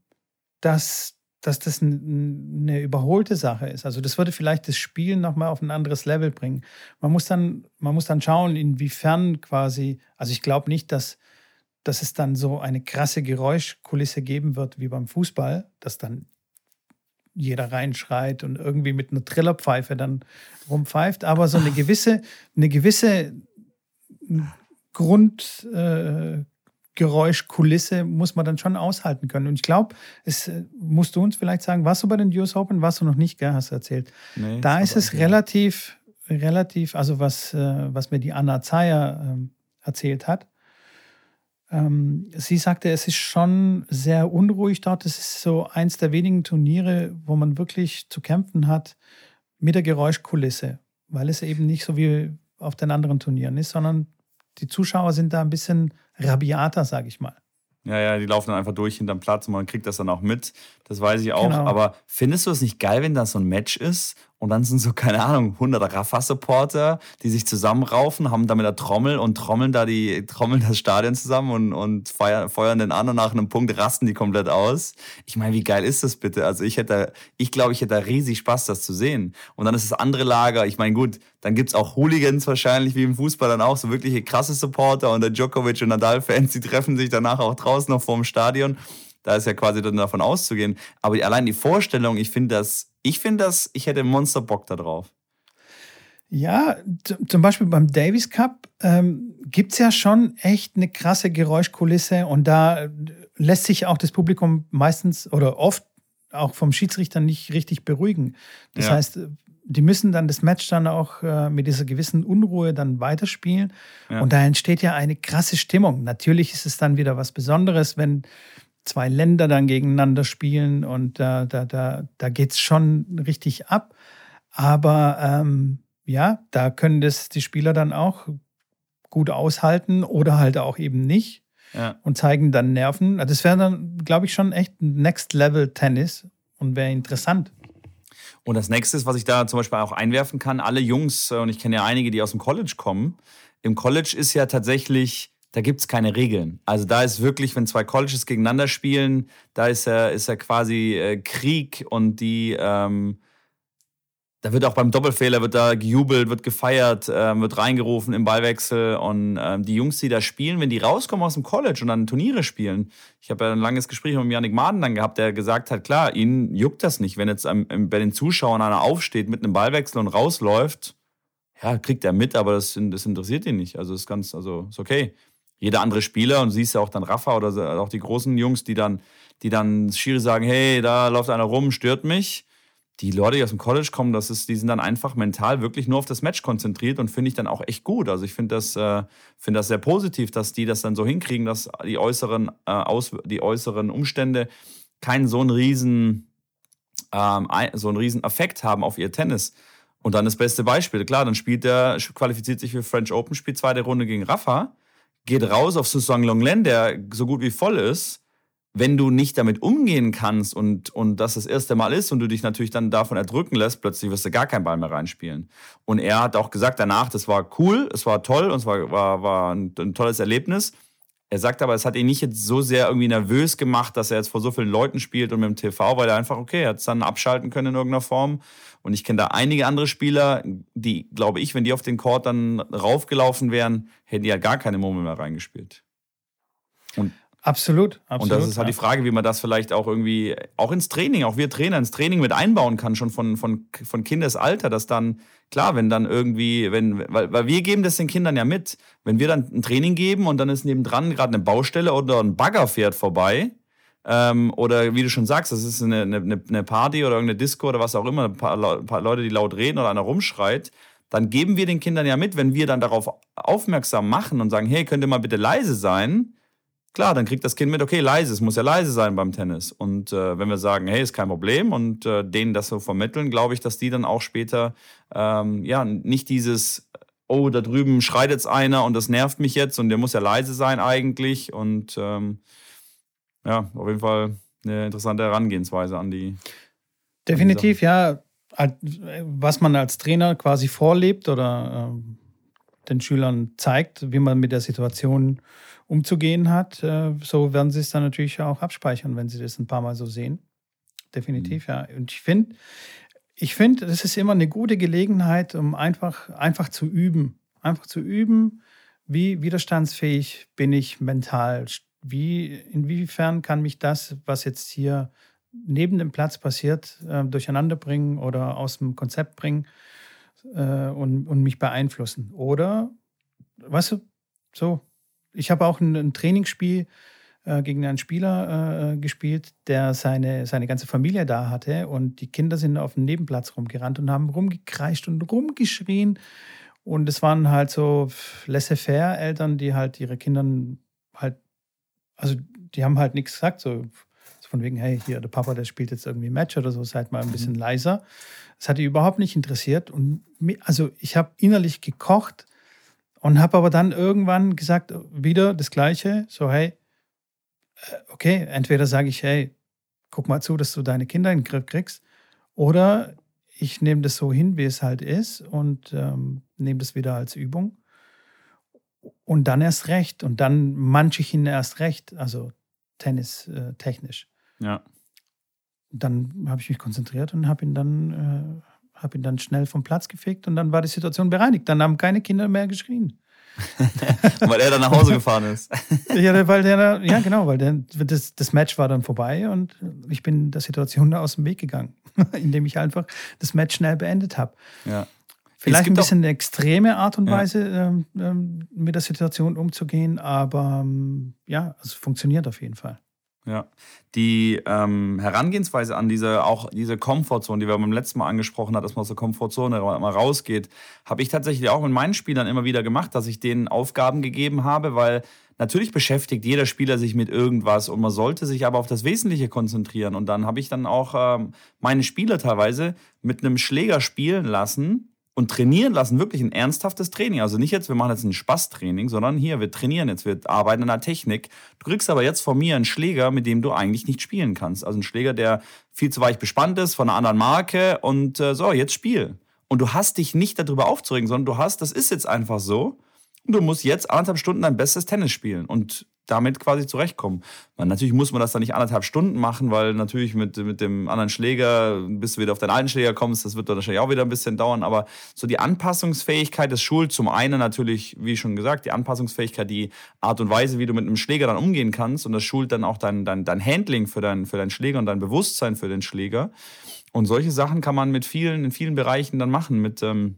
dass, dass das eine überholte Sache ist. Also das würde vielleicht das Spielen nochmal auf ein anderes Level bringen. Man muss dann, man muss dann schauen, inwiefern quasi, also ich glaube nicht, dass, dass es dann so eine krasse Geräuschkulisse geben wird wie beim Fußball, dass dann jeder reinschreit und irgendwie mit einer Trillerpfeife dann rumpfeift, aber so eine gewisse, eine gewisse Grund, äh, Geräuschkulisse muss man dann schon aushalten können. Und ich glaube, es äh, musst du uns vielleicht sagen, warst du bei den US Open? Warst du noch nicht, gell? Hast du erzählt. Nee, Da ist es relativ, relativ, also was, äh, was mir die Anna Zeyer ähm, erzählt hat. Ähm, sie sagte, es ist schon sehr unruhig dort. Es ist so eins der wenigen Turniere, wo man wirklich zu kämpfen hat mit der Geräuschkulisse, weil es eben nicht so wie auf den anderen Turnieren ist, sondern die Zuschauer sind da ein bisschen rabiater, sage ich mal. Ja, ja, die laufen dann einfach durch hinterm Platz und man kriegt das dann auch mit. Das weiß ich auch. Genau. Aber findest du es nicht geil, wenn das so ein Match ist und dann sind so, keine Ahnung, 100 Rafa-Supporter, die sich zusammenraufen, haben da mit der Trommel und trommeln da die, trommeln das Stadion zusammen und, und feiern, feuern den an und nach einem Punkt rasten die komplett aus. Ich meine, wie geil ist das bitte? Also ich hätte, ich glaube, ich hätte da riesig Spaß, das zu sehen. Und dann ist das andere Lager, ich meine, gut, dann gibt's auch Hooligans wahrscheinlich, wie im Fußball dann auch, so wirkliche krasse Supporter und der Djokovic und Nadal-Fans, die treffen sich danach auch draußen noch vorm Stadion. Da ist ja quasi dann davon auszugehen. Aber allein die Vorstellung, ich finde das, ich finde das, ich hätte Monster Bock da drauf. Ja, zum Beispiel beim Davis Cup ähm, gibt es ja schon echt eine krasse Geräuschkulisse und da lässt sich auch das Publikum meistens oder oft auch vom Schiedsrichter nicht richtig beruhigen. Das ja. heißt, die müssen dann das Match dann auch äh, mit dieser gewissen Unruhe dann weiterspielen. Ja. Und da entsteht ja eine krasse Stimmung. Natürlich ist es dann wieder was Besonderes, wenn zwei Länder dann gegeneinander spielen und da, da, da, da geht es schon richtig ab. Aber ähm, ja, da können das die Spieler dann auch gut aushalten oder halt auch eben nicht ja. und zeigen dann Nerven. Also das wäre dann, glaube ich, schon echt Next Level Tennis und wäre interessant. Und das nächste, was ich da zum Beispiel auch einwerfen kann, alle Jungs, äh, und ich kenne ja einige, die aus dem College kommen, im College ist ja tatsächlich da gibt es keine Regeln. Also da ist wirklich, wenn zwei Colleges gegeneinander spielen, da ist ja, ist ja quasi äh, Krieg und die, ähm, da wird auch beim Doppelfehler wird da gejubelt, wird gefeiert, äh, wird reingerufen im Ballwechsel und äh, die Jungs, die da spielen, wenn die rauskommen aus dem College und dann Turniere spielen, ich habe ja ein langes Gespräch mit Janik Maden dann gehabt, der gesagt hat, klar, ihnen juckt das nicht, wenn jetzt ähm, bei den Zuschauern einer aufsteht mit einem Ballwechsel und rausläuft, ja, kriegt er mit, aber das, das interessiert ihn nicht. Also ist ganz, also ist okay jeder andere Spieler und siehst ja auch dann Rafa oder auch die großen Jungs, die dann, die dann Schiri sagen, hey, da läuft einer rum, stört mich. Die Leute, die aus dem College kommen, das ist, die sind dann einfach mental wirklich nur auf das Match konzentriert und finde ich dann auch echt gut. Also ich finde das, äh, finde das sehr positiv, dass die das dann so hinkriegen, dass die äußeren, äh, aus, die äußeren Umstände keinen so einen riesen, ähm, so einen riesen Effekt haben auf ihr Tennis. Und dann das beste Beispiel, klar, dann spielt der, qualifiziert sich für French Open, spielt zweite Runde gegen Rafa geht raus auf Susang Longlen, der so gut wie voll ist. Wenn du nicht damit umgehen kannst und, und das das erste Mal ist und du dich natürlich dann davon erdrücken lässt, plötzlich wirst du gar keinen Ball mehr reinspielen. Und er hat auch gesagt danach, das war cool, es war toll und es war, war, war ein, ein tolles Erlebnis. Er sagt aber, es hat ihn nicht jetzt so sehr irgendwie nervös gemacht, dass er jetzt vor so vielen Leuten spielt und mit dem TV, weil er einfach, okay, er hat es dann abschalten können in irgendeiner Form und ich kenne da einige andere Spieler, die, glaube ich, wenn die auf den Court dann raufgelaufen wären, hätten die ja gar keine Murmel mehr reingespielt. Und Absolut, absolut. Und das ist halt ja. die Frage, wie man das vielleicht auch irgendwie, auch ins Training, auch wir Trainer ins Training mit einbauen kann, schon von, von, von Kindesalter, dass dann, klar, wenn dann irgendwie, wenn, weil, weil wir geben das den Kindern ja mit. Wenn wir dann ein Training geben und dann ist nebendran gerade eine Baustelle oder ein Bagger fährt vorbei, ähm, oder wie du schon sagst, das ist eine, eine, eine Party oder irgendeine Disco oder was auch immer, ein paar, ein paar Leute, die laut reden oder einer rumschreit, dann geben wir den Kindern ja mit, wenn wir dann darauf aufmerksam machen und sagen, hey, könnt ihr mal bitte leise sein? Klar, dann kriegt das Kind mit, okay, leise, es muss ja leise sein beim Tennis. Und äh, wenn wir sagen, hey, ist kein Problem und äh, denen das so vermitteln, glaube ich, dass die dann auch später ähm, ja nicht dieses, oh, da drüben schreit jetzt einer und das nervt mich jetzt und der muss ja leise sein eigentlich und ähm, ja, auf jeden Fall eine interessante Herangehensweise an die. Definitiv, an ja. Was man als Trainer quasi vorlebt oder äh, den Schülern zeigt, wie man mit der Situation umzugehen hat, äh, so werden sie es dann natürlich auch abspeichern, wenn sie das ein paar Mal so sehen. Definitiv, mhm. ja. Und ich finde, ich finde, das ist immer eine gute Gelegenheit, um einfach, einfach zu üben. Einfach zu üben, wie widerstandsfähig bin ich mental, wie, inwiefern kann mich das, was jetzt hier neben dem Platz passiert, äh, durcheinander bringen oder aus dem Konzept bringen äh, und, und mich beeinflussen? Oder, weißt du, so, ich habe auch ein, ein Trainingsspiel äh, gegen einen Spieler äh, gespielt, der seine, seine ganze Familie da hatte und die Kinder sind auf dem Nebenplatz rumgerannt und haben rumgekreischt und rumgeschrien. Und es waren halt so laissez-faire Eltern, die halt ihre Kinder halt also die haben halt nichts gesagt, so, von wegen, hey, hier, der Papa, der spielt jetzt irgendwie Match oder so, seid mal ein bisschen mhm. leiser. Das hat die überhaupt nicht interessiert. Und also ich habe innerlich gekocht und habe aber dann irgendwann gesagt, wieder das Gleiche, so, hey, äh, okay, entweder sage ich, hey, guck mal zu, dass du deine Kinder in den Griff kriegst, oder ich nehme das so hin, wie es halt ist und ähm, nehme das wieder als Übung. Und dann erst recht. Und dann manche ich ihn erst recht, also Tennis äh, technisch. Ja. Dann habe ich mich konzentriert und habe ihn dann äh, habe ihn dann schnell vom Platz gefegt und dann war die Situation bereinigt. Dann haben keine Kinder mehr geschrien. weil er dann nach Hause gefahren ist. ja, weil der, ja, genau, weil der, das, das Match war dann vorbei und ich bin der Situation aus dem Weg gegangen, indem ich einfach das Match schnell beendet habe. Ja. Vielleicht ein bisschen eine extreme Art und Weise, ja. ähm, ähm, mit der Situation umzugehen, aber ähm, ja, es funktioniert auf jeden Fall. Ja, die ähm, Herangehensweise an diese auch diese Komfortzone, die wir beim letzten Mal angesprochen haben, dass man aus der Komfortzone mal rausgeht, habe ich tatsächlich auch mit meinen Spielern immer wieder gemacht, dass ich denen Aufgaben gegeben habe, weil natürlich beschäftigt jeder Spieler sich mit irgendwas und man sollte sich aber auf das Wesentliche konzentrieren. Und dann habe ich dann auch ähm, meine Spieler teilweise mit einem Schläger spielen lassen, und trainieren lassen, wirklich ein ernsthaftes Training. Also nicht jetzt, wir machen jetzt ein Spaßtraining, sondern hier, wir trainieren jetzt, wir arbeiten an der Technik. Du kriegst aber jetzt von mir einen Schläger, mit dem du eigentlich nicht spielen kannst. Also ein Schläger, der viel zu weich bespannt ist, von einer anderen Marke und äh, so, jetzt spiel. Und du hast dich nicht darüber aufzuregen, sondern du hast, das ist jetzt einfach so. Und du musst jetzt anderthalb Stunden dein bestes Tennis spielen. Und damit quasi zurechtkommen. Weil natürlich muss man das dann nicht anderthalb Stunden machen, weil natürlich mit, mit dem anderen Schläger, bis du wieder auf deinen alten Schläger kommst, das wird dann wahrscheinlich auch wieder ein bisschen dauern. Aber so die Anpassungsfähigkeit des schult zum einen natürlich, wie schon gesagt, die Anpassungsfähigkeit, die Art und Weise, wie du mit einem Schläger dann umgehen kannst. Und das schult dann auch dein, dein, dein Handling für, dein, für deinen Schläger und dein Bewusstsein für den Schläger. Und solche Sachen kann man mit vielen, in vielen Bereichen dann machen. Mit, ähm,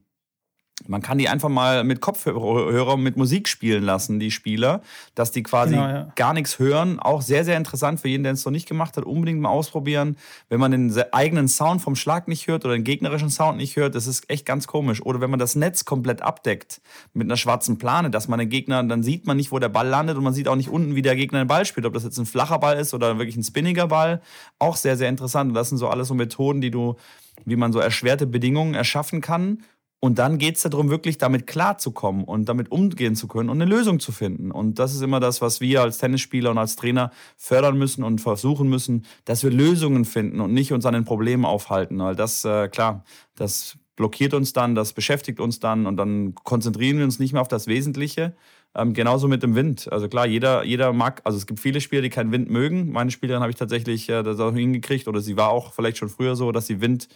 man kann die einfach mal mit Kopfhörer mit Musik spielen lassen, die Spieler, dass die quasi genau, ja. gar nichts hören. Auch sehr, sehr interessant für jeden, der es noch nicht gemacht hat, unbedingt mal ausprobieren. Wenn man den eigenen Sound vom Schlag nicht hört oder den gegnerischen Sound nicht hört, das ist echt ganz komisch. Oder wenn man das Netz komplett abdeckt mit einer schwarzen Plane, dass man den Gegner, dann sieht man nicht, wo der Ball landet und man sieht auch nicht unten, wie der Gegner den Ball spielt. Ob das jetzt ein flacher Ball ist oder wirklich ein spinniger Ball. Auch sehr, sehr interessant. Und das sind so alles so Methoden, die du, wie man so erschwerte Bedingungen erschaffen kann und dann geht es darum, wirklich damit klarzukommen und damit umgehen zu können und eine Lösung zu finden. Und das ist immer das, was wir als Tennisspieler und als Trainer fördern müssen und versuchen müssen, dass wir Lösungen finden und nicht uns an den Problemen aufhalten. Weil das, äh, klar, das blockiert uns dann, das beschäftigt uns dann und dann konzentrieren wir uns nicht mehr auf das Wesentliche. Ähm, genauso mit dem Wind. Also klar, jeder, jeder mag, also es gibt viele Spieler, die keinen Wind mögen. Meine Spielerin habe ich tatsächlich äh, das auch hingekriegt oder sie war auch vielleicht schon früher so, dass sie Wind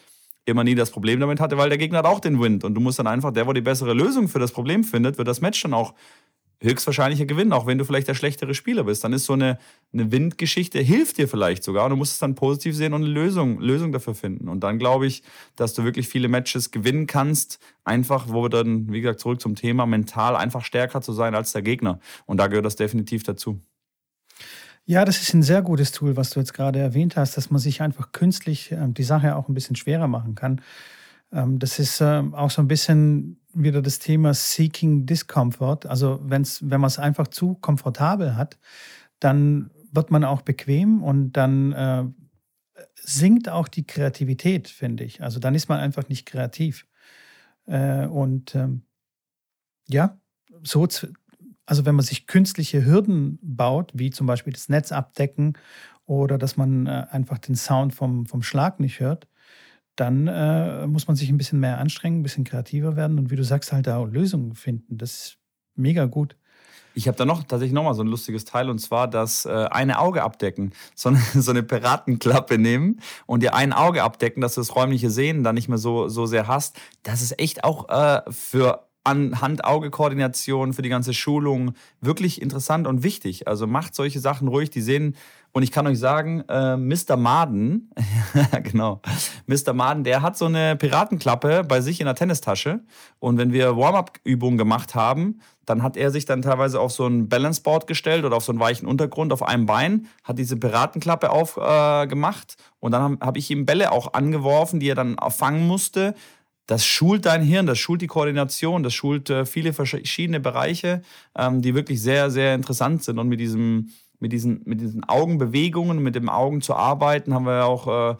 immer nie das Problem damit hatte, weil der Gegner hat auch den Wind. Und du musst dann einfach, der, wo die bessere Lösung für das Problem findet, wird das Match dann auch höchstwahrscheinlich gewinnen, auch wenn du vielleicht der schlechtere Spieler bist. Dann ist so eine, eine Windgeschichte, hilft dir vielleicht sogar. Und du musst es dann positiv sehen und eine Lösung, Lösung dafür finden. Und dann glaube ich, dass du wirklich viele Matches gewinnen kannst, einfach, wo wir dann, wie gesagt, zurück zum Thema, mental einfach stärker zu sein als der Gegner. Und da gehört das definitiv dazu. Ja, das ist ein sehr gutes Tool, was du jetzt gerade erwähnt hast, dass man sich einfach künstlich ähm, die Sache auch ein bisschen schwerer machen kann. Ähm, das ist ähm, auch so ein bisschen wieder das Thema Seeking Discomfort. Also wenn's, wenn man es einfach zu komfortabel hat, dann wird man auch bequem und dann äh, sinkt auch die Kreativität, finde ich. Also dann ist man einfach nicht kreativ. Äh, und ähm, ja, so also wenn man sich künstliche Hürden baut, wie zum Beispiel das Netz abdecken oder dass man äh, einfach den Sound vom, vom Schlag nicht hört, dann äh, muss man sich ein bisschen mehr anstrengen, ein bisschen kreativer werden und wie du sagst, halt auch Lösungen finden. Das ist mega gut. Ich habe da noch tatsächlich nochmal so ein lustiges Teil und zwar das äh, eine Auge abdecken. So eine, so eine Piratenklappe nehmen und dir ein Auge abdecken, dass du das räumliche Sehen dann nicht mehr so, so sehr hast. Das ist echt auch äh, für an Hand-Auge-Koordination für die ganze Schulung wirklich interessant und wichtig. Also macht solche Sachen ruhig, die sehen. Und ich kann euch sagen, äh, Mr. Maden, genau, Mr. Maden, der hat so eine Piratenklappe bei sich in der Tennistasche. Und wenn wir Warm-up-Übungen gemacht haben, dann hat er sich dann teilweise auf so ein Balanceboard gestellt oder auf so einen weichen Untergrund auf einem Bein, hat diese Piratenklappe aufgemacht äh, und dann habe hab ich ihm Bälle auch angeworfen, die er dann fangen musste das schult dein Hirn, das schult die Koordination, das schult äh, viele verschiedene Bereiche, ähm, die wirklich sehr, sehr interessant sind. Und mit, diesem, mit, diesen, mit diesen Augenbewegungen, mit dem Augen zu arbeiten, haben wir ja auch äh,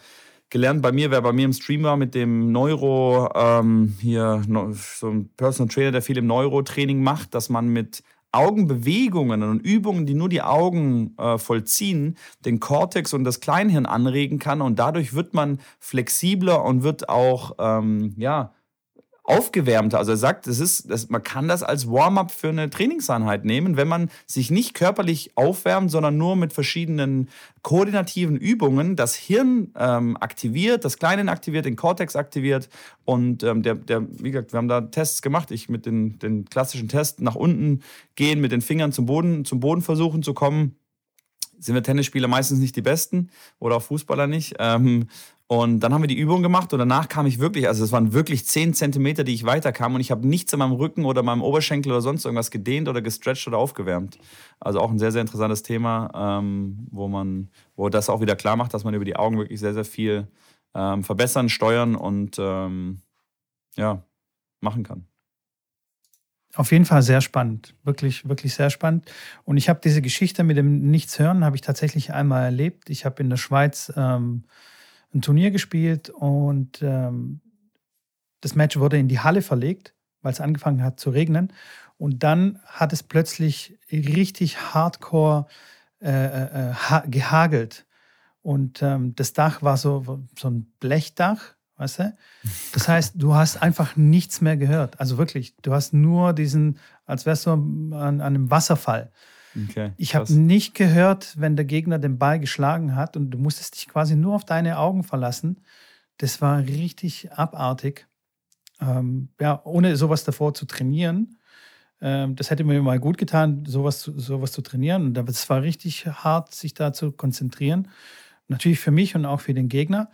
gelernt bei mir, wer bei mir im Stream war, mit dem Neuro, ähm, hier so ein Personal Trainer, der viel im Neurotraining macht, dass man mit Augenbewegungen und Übungen, die nur die Augen äh, vollziehen, den Kortex und das Kleinhirn anregen kann. Und dadurch wird man flexibler und wird auch ähm, ja aufgewärmter. Also er sagt, das ist, das, man kann das als Warm-up für eine Trainingseinheit nehmen, wenn man sich nicht körperlich aufwärmt, sondern nur mit verschiedenen koordinativen Übungen das Hirn ähm, aktiviert, das Kleine aktiviert, den Cortex aktiviert und ähm, der, der, wie gesagt, wir haben da Tests gemacht. Ich mit den, den klassischen Tests nach unten gehen, mit den Fingern zum Boden, zum Boden versuchen zu kommen sind wir Tennisspieler meistens nicht die Besten oder auch Fußballer nicht. Ähm, und dann haben wir die Übung gemacht und danach kam ich wirklich, also es waren wirklich 10 Zentimeter, die ich weiterkam und ich habe nichts an meinem Rücken oder meinem Oberschenkel oder sonst irgendwas gedehnt oder gestretcht oder aufgewärmt. Also auch ein sehr, sehr interessantes Thema, ähm, wo man, wo das auch wieder klar macht, dass man über die Augen wirklich sehr, sehr viel ähm, verbessern, steuern und ähm, ja, machen kann. Auf jeden Fall sehr spannend, wirklich, wirklich sehr spannend. Und ich habe diese Geschichte mit dem Nichtshören, habe ich tatsächlich einmal erlebt. Ich habe in der Schweiz ähm, ein Turnier gespielt und ähm, das Match wurde in die Halle verlegt, weil es angefangen hat zu regnen. Und dann hat es plötzlich richtig hardcore äh, äh, äh gehagelt. Und ähm, das Dach war so, so ein Blechdach, weißt du? Das heißt, du hast einfach nichts mehr gehört. Also wirklich, du hast nur diesen, als wärst du an, an einem Wasserfall. Okay, ich habe nicht gehört, wenn der Gegner den Ball geschlagen hat und du musstest dich quasi nur auf deine Augen verlassen. Das war richtig abartig. Ähm, ja, ohne sowas davor zu trainieren. Ähm, das hätte mir mal gut getan, sowas, sowas zu trainieren. Und es war richtig hart, sich da zu konzentrieren. Natürlich für mich und auch für den Gegner.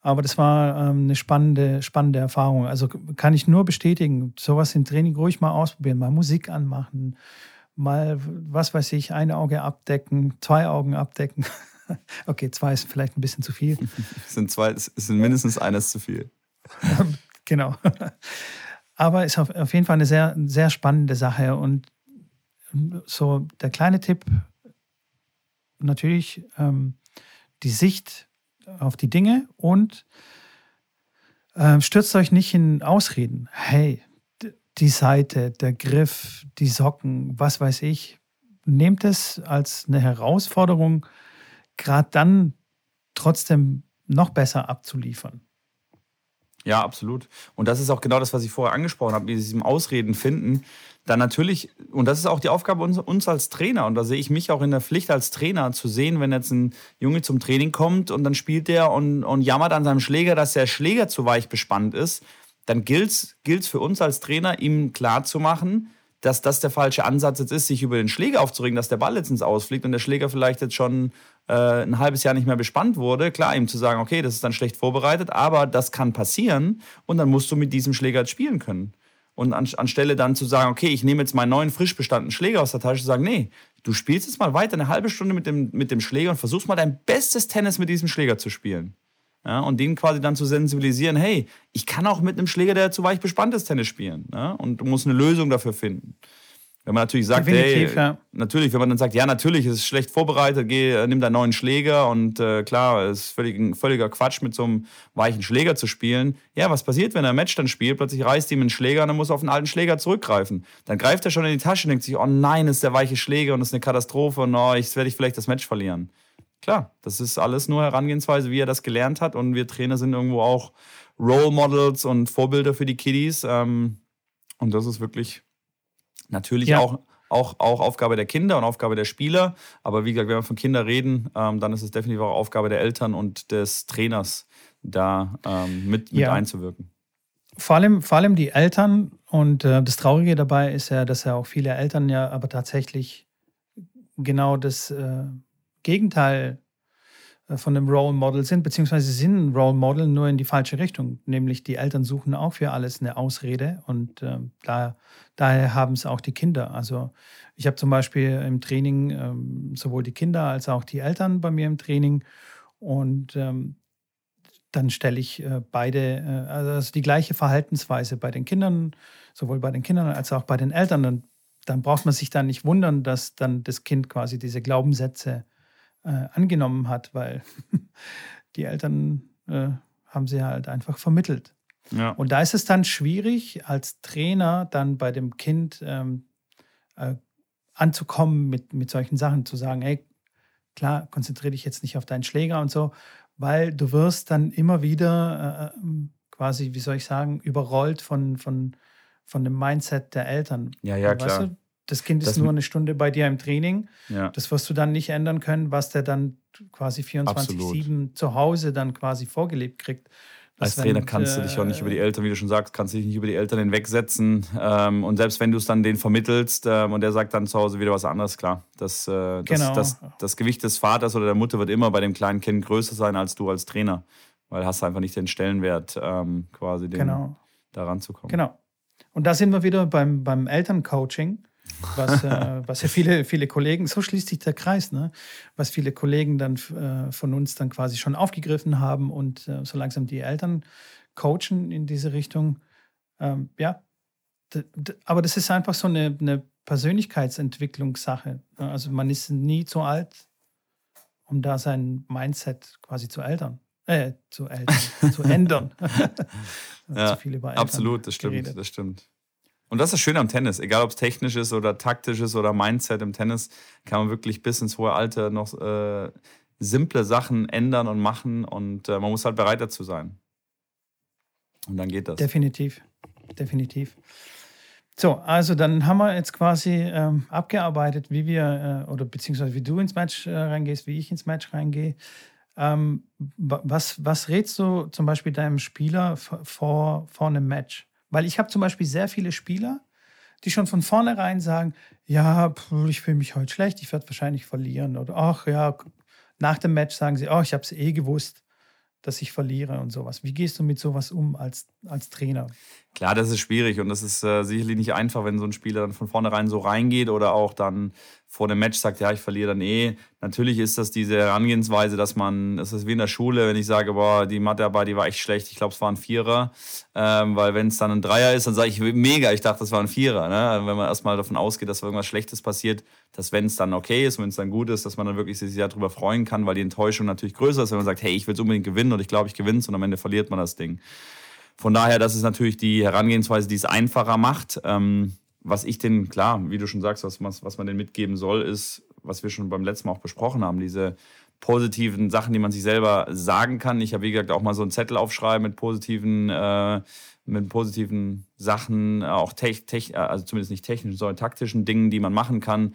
Aber das war ähm, eine spannende, spannende Erfahrung. Also kann ich nur bestätigen, sowas im Training ruhig mal ausprobieren, mal Musik anmachen, mal, was weiß ich, ein Auge abdecken, zwei Augen abdecken. okay, zwei ist vielleicht ein bisschen zu viel. es sind zwei, es sind mindestens eines zu viel. genau. Aber ist auf, auf jeden Fall eine sehr, sehr spannende Sache. Und so der kleine Tipp, natürlich ähm, die Sicht auf die Dinge und äh, stürzt euch nicht in Ausreden. Hey, die Seite, der Griff, die Socken, was weiß ich. Nehmt es als eine Herausforderung, gerade dann trotzdem noch besser abzuliefern. Ja, absolut. Und das ist auch genau das, was ich vorher angesprochen habe, mit diesem Ausreden finden. Dann natürlich, und das ist auch die Aufgabe uns, uns, als Trainer, und da sehe ich mich auch in der Pflicht als Trainer zu sehen, wenn jetzt ein Junge zum Training kommt und dann spielt der und, und jammert an seinem Schläger, dass der Schläger zu weich bespannt ist, dann gilt es für uns als Trainer, ihm klarzumachen, dass das der falsche Ansatz jetzt ist, sich über den Schläger aufzuregen, dass der Ball jetzt ins Ausfliegt und der Schläger vielleicht jetzt schon äh, ein halbes Jahr nicht mehr bespannt wurde. Klar, ihm zu sagen, okay, das ist dann schlecht vorbereitet, aber das kann passieren und dann musst du mit diesem Schläger jetzt spielen können. Und an, anstelle dann zu sagen, okay, ich nehme jetzt meinen neuen frisch bestandenen Schläger aus der Tasche, zu sagen, nee, du spielst jetzt mal weiter eine halbe Stunde mit dem, mit dem Schläger und versuchst mal dein bestes Tennis mit diesem Schläger zu spielen. Ja, und den quasi dann zu sensibilisieren, hey, ich kann auch mit einem Schläger, der zu weich bespannt ist, Tennis spielen. Ja, und du musst eine Lösung dafür finden. Wenn man natürlich sagt, hey, ja. natürlich, wenn man dann sagt, ja, natürlich, es ist schlecht vorbereitet, geh, äh, nimm deinen neuen Schläger und äh, klar, es ist völlig, völliger Quatsch, mit so einem weichen Schläger zu spielen. Ja, was passiert, wenn er ein Match dann spielt? Plötzlich reißt ihm einen Schläger und dann muss er auf einen alten Schläger zurückgreifen. Dann greift er schon in die Tasche und denkt sich, oh nein, ist der weiche Schläger und das ist eine Katastrophe und oh, jetzt werde ich vielleicht das Match verlieren. Klar, das ist alles nur Herangehensweise, wie er das gelernt hat. Und wir Trainer sind irgendwo auch Role Models und Vorbilder für die Kiddies. Ähm, und das ist wirklich natürlich ja. auch, auch, auch Aufgabe der Kinder und Aufgabe der Spieler. Aber wie gesagt, wenn wir von Kindern reden, ähm, dann ist es definitiv auch Aufgabe der Eltern und des Trainers, da ähm, mit, mit ja. einzuwirken. Vor allem, vor allem die Eltern und äh, das Traurige dabei ist ja, dass ja auch viele Eltern ja aber tatsächlich genau das äh, Gegenteil äh, von einem Role Model sind, beziehungsweise sind Role Model nur in die falsche Richtung. Nämlich die Eltern suchen auch für alles eine Ausrede und äh, da, daher haben es auch die Kinder. Also ich habe zum Beispiel im Training ähm, sowohl die Kinder als auch die Eltern bei mir im Training und ähm, dann stelle ich äh, beide, äh, also die gleiche Verhaltensweise bei den Kindern, sowohl bei den Kindern als auch bei den Eltern. Und dann braucht man sich dann nicht wundern, dass dann das Kind quasi diese Glaubenssätze äh, angenommen hat, weil die Eltern äh, haben sie halt einfach vermittelt. Ja. Und da ist es dann schwierig, als Trainer dann bei dem Kind ähm, äh, anzukommen mit, mit solchen Sachen, zu sagen, hey, klar, konzentriere dich jetzt nicht auf deinen Schläger und so, weil du wirst dann immer wieder äh, ähm, quasi, wie soll ich sagen, überrollt von, von, von dem Mindset der Eltern. Ja, ja, klar. Du, das Kind ist das nur eine Stunde bei dir im Training. Ja. Das wirst du dann nicht ändern können, was der dann quasi 24-7 zu Hause dann quasi vorgelebt kriegt. Als Trainer kannst du dich auch nicht über die Eltern, wie du schon sagst, kannst du dich nicht über die Eltern hinwegsetzen. Ähm, und selbst wenn du es dann denen vermittelst ähm, und der sagt dann zu Hause wieder was anderes, klar. Das, äh, das, genau. das, das, Gewicht des Vaters oder der Mutter wird immer bei dem kleinen Kind größer sein als du als Trainer. Weil hast du einfach nicht den Stellenwert, ähm, quasi den, genau. da ranzukommen. Genau. Und da sind wir wieder beim, beim Elterncoaching was, äh, was ja viele, viele Kollegen, so schließt sich der Kreis, ne? was viele Kollegen dann äh, von uns dann quasi schon aufgegriffen haben und äh, so langsam die Eltern coachen in diese Richtung. Ähm, ja, aber das ist einfach so eine, eine Persönlichkeitsentwicklungssache. Ne? Also man ist nie zu alt, um da sein Mindset quasi zu eltern. Äh, zu, eltern, zu ändern. ja, absolut, das stimmt, geredet. das stimmt. Und das ist schön am Tennis. Egal, ob es technisch ist oder taktisch ist oder Mindset im Tennis, kann man wirklich bis ins hohe Alter noch äh, simple Sachen ändern und machen. Und äh, man muss halt bereit dazu sein. Und dann geht das. Definitiv. Definitiv. So, also dann haben wir jetzt quasi ähm, abgearbeitet, wie wir, äh, oder beziehungsweise wie du ins Match äh, reingehst, wie ich ins Match reingehe. Ähm, was, was rätst du zum Beispiel deinem Spieler vor, vor einem Match? Weil ich habe zum Beispiel sehr viele Spieler, die schon von vornherein sagen, ja, ich fühle mich heute schlecht, ich werde wahrscheinlich verlieren. Oder ach ja, nach dem Match sagen sie, oh, ich habe es eh gewusst, dass ich verliere und sowas. Wie gehst du mit sowas um als, als Trainer? Klar, das ist schwierig und das ist äh, sicherlich nicht einfach, wenn so ein Spieler dann von vornherein so reingeht oder auch dann vor dem Match sagt, ja, ich verliere dann eh. Natürlich ist das diese Herangehensweise, dass man, es ist wie in der Schule, wenn ich sage, boah, die Mathearbeit, die war echt schlecht, ich glaube, es war ein Vierer, ähm, weil wenn es dann ein Dreier ist, dann sage ich, mega, ich dachte, das war ein Vierer. Ne? Also wenn man erstmal davon ausgeht, dass irgendwas Schlechtes passiert, dass wenn es dann okay ist, wenn es dann gut ist, dass man dann wirklich sich darüber freuen kann, weil die Enttäuschung natürlich größer ist, wenn man sagt, hey, ich will es unbedingt gewinnen und ich glaube, ich gewinne es und am Ende verliert man das Ding. Von daher, das ist natürlich die Herangehensweise, die es einfacher macht. Ähm, was ich denn, klar, wie du schon sagst, was, was man denn mitgeben soll, ist, was wir schon beim letzten Mal auch besprochen haben, diese positiven Sachen, die man sich selber sagen kann. Ich habe, wie gesagt, auch mal so einen Zettel aufschreiben mit positiven, äh, mit positiven Sachen, auch tech, tech, also zumindest nicht technischen, sondern taktischen Dingen, die man machen kann.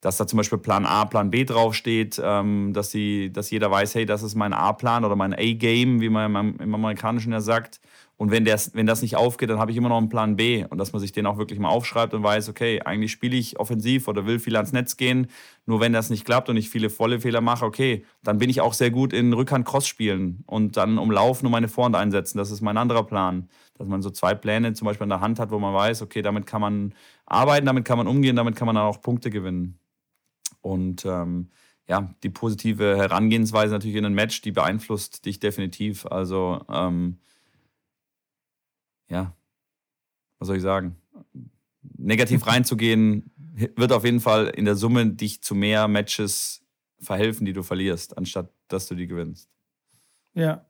Dass da zum Beispiel Plan A, Plan B draufsteht, ähm, dass, die, dass jeder weiß, hey, das ist mein A-Plan oder mein A-Game, wie man im Amerikanischen ja sagt. Und wenn, das, wenn das nicht aufgeht, dann habe ich immer noch einen Plan B. Und dass man sich den auch wirklich mal aufschreibt und weiß, okay, eigentlich spiele ich offensiv oder will viel ans Netz gehen. Nur wenn das nicht klappt und ich viele volle Fehler mache, okay, dann bin ich auch sehr gut in Rückhand-Cross spielen und dann umlaufen und meine Vorhand einsetzen. Das ist mein anderer Plan. Dass man so zwei Pläne zum Beispiel in der Hand hat, wo man weiß, okay, damit kann man arbeiten, damit kann man umgehen, damit kann man dann auch Punkte gewinnen. Und ähm, ja, die positive Herangehensweise natürlich in ein Match, die beeinflusst dich definitiv. Also ähm, ja, was soll ich sagen? Negativ reinzugehen, wird auf jeden Fall in der Summe dich zu mehr Matches verhelfen, die du verlierst, anstatt dass du die gewinnst. Ja.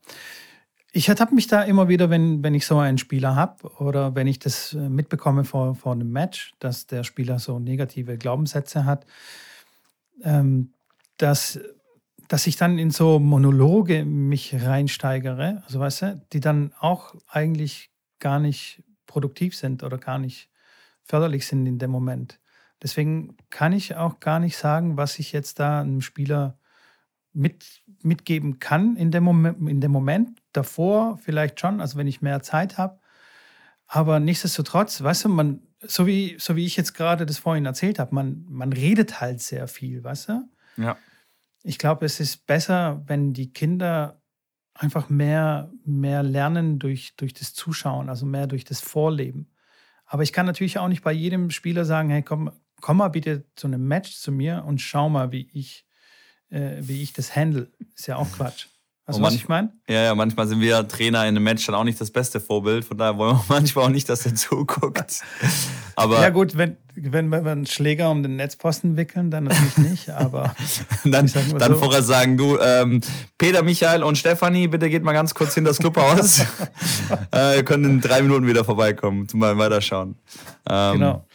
Ich ertappe mich da immer wieder, wenn, wenn ich so einen Spieler habe oder wenn ich das äh, mitbekomme vor, vor einem Match, dass der Spieler so negative Glaubenssätze hat, ähm, dass, dass ich dann in so Monologe mich reinsteigere, also weißt du, die dann auch eigentlich gar nicht produktiv sind oder gar nicht förderlich sind in dem Moment. Deswegen kann ich auch gar nicht sagen, was ich jetzt da einem Spieler mit, mitgeben kann in dem, Moment, in dem Moment. Davor vielleicht schon, also wenn ich mehr Zeit habe. Aber nichtsdestotrotz, weißt du, man, so wie, so wie ich jetzt gerade das vorhin erzählt habe, man, man redet halt sehr viel, weißt du? Ja. Ich glaube, es ist besser, wenn die Kinder einfach mehr, mehr lernen durch, durch das Zuschauen, also mehr durch das Vorleben. Aber ich kann natürlich auch nicht bei jedem Spieler sagen, hey, komm, komm mal bitte zu einem Match zu mir und schau mal, wie ich, äh, wie ich das handle. Ist ja auch Quatsch. Also, was ich meine? Ja, ja, manchmal sind wir Trainer in einem Match dann auch nicht das beste Vorbild. Von daher wollen wir manchmal auch nicht, dass der zuguckt. Aber ja, gut, wenn, wenn wir einen Schläger um den Netzposten wickeln, dann natürlich nicht. Aber dann, dann so. vorher sagen: Du, ähm, Peter, Michael und Stefanie, bitte geht mal ganz kurz hin das Clubhaus. äh, ihr könnt in drei Minuten wieder vorbeikommen, zum mal weiterschauen. Ähm, genau.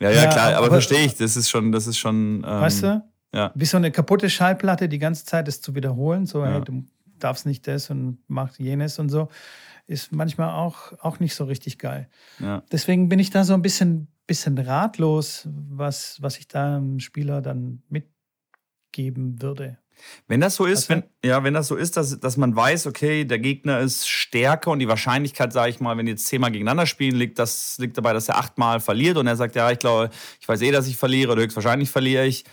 Ja, ja, klar, aber, aber verstehe ich. Das ist schon, das ist schon. Ähm, weißt du? Ja. Wie so eine kaputte Schallplatte die ganze Zeit das zu wiederholen, so, ja. hey, du darfst nicht das und mach jenes und so, ist manchmal auch, auch nicht so richtig geil. Ja. Deswegen bin ich da so ein bisschen, bisschen ratlos, was, was ich da einem Spieler dann mitgeben würde. Wenn das so ist, wenn, ja, wenn das so ist, dass, dass man weiß, okay, der Gegner ist stärker und die Wahrscheinlichkeit, sage ich mal, wenn die jetzt zehnmal gegeneinander spielen, liegt, das liegt dabei, dass er achtmal verliert und er sagt, ja, ich glaube, ich weiß eh, dass ich verliere oder höchstwahrscheinlich verliere ich,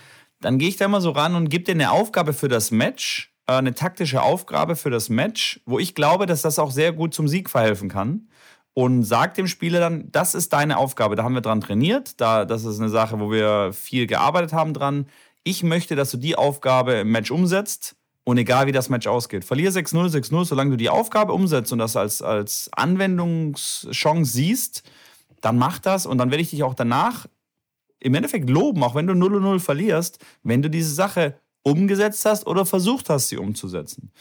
dann gehe ich da immer so ran und gebe dir eine Aufgabe für das Match, äh, eine taktische Aufgabe für das Match, wo ich glaube, dass das auch sehr gut zum Sieg verhelfen kann und sag dem Spieler dann, das ist deine Aufgabe, da haben wir dran trainiert, da, das ist eine Sache, wo wir viel gearbeitet haben dran ich möchte, dass du die Aufgabe im Match umsetzt und egal wie das Match ausgeht. Verlier 6-0, 6-0, solange du die Aufgabe umsetzt und das als, als Anwendungschance siehst, dann mach das und dann werde ich dich auch danach im Endeffekt loben, auch wenn du 0-0 verlierst, wenn du diese Sache umgesetzt hast oder versucht hast, sie umzusetzen.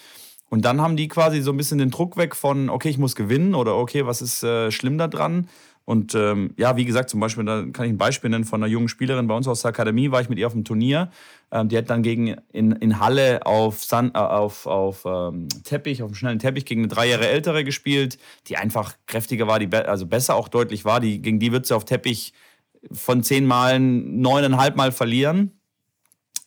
Und dann haben die quasi so ein bisschen den Druck weg von, okay, ich muss gewinnen oder okay, was ist äh, schlimm da dran, und ähm, ja, wie gesagt, zum Beispiel, da kann ich ein Beispiel nennen von einer jungen Spielerin bei uns aus der Akademie, war ich mit ihr auf dem Turnier. Ähm, die hat dann gegen in, in Halle auf, San, äh, auf, auf ähm, Teppich, auf einem schnellen Teppich gegen eine drei Jahre ältere gespielt, die einfach kräftiger war, die be also besser auch deutlich war. Die, gegen die wird sie auf Teppich von zehn Malen neuneinhalb Mal verlieren.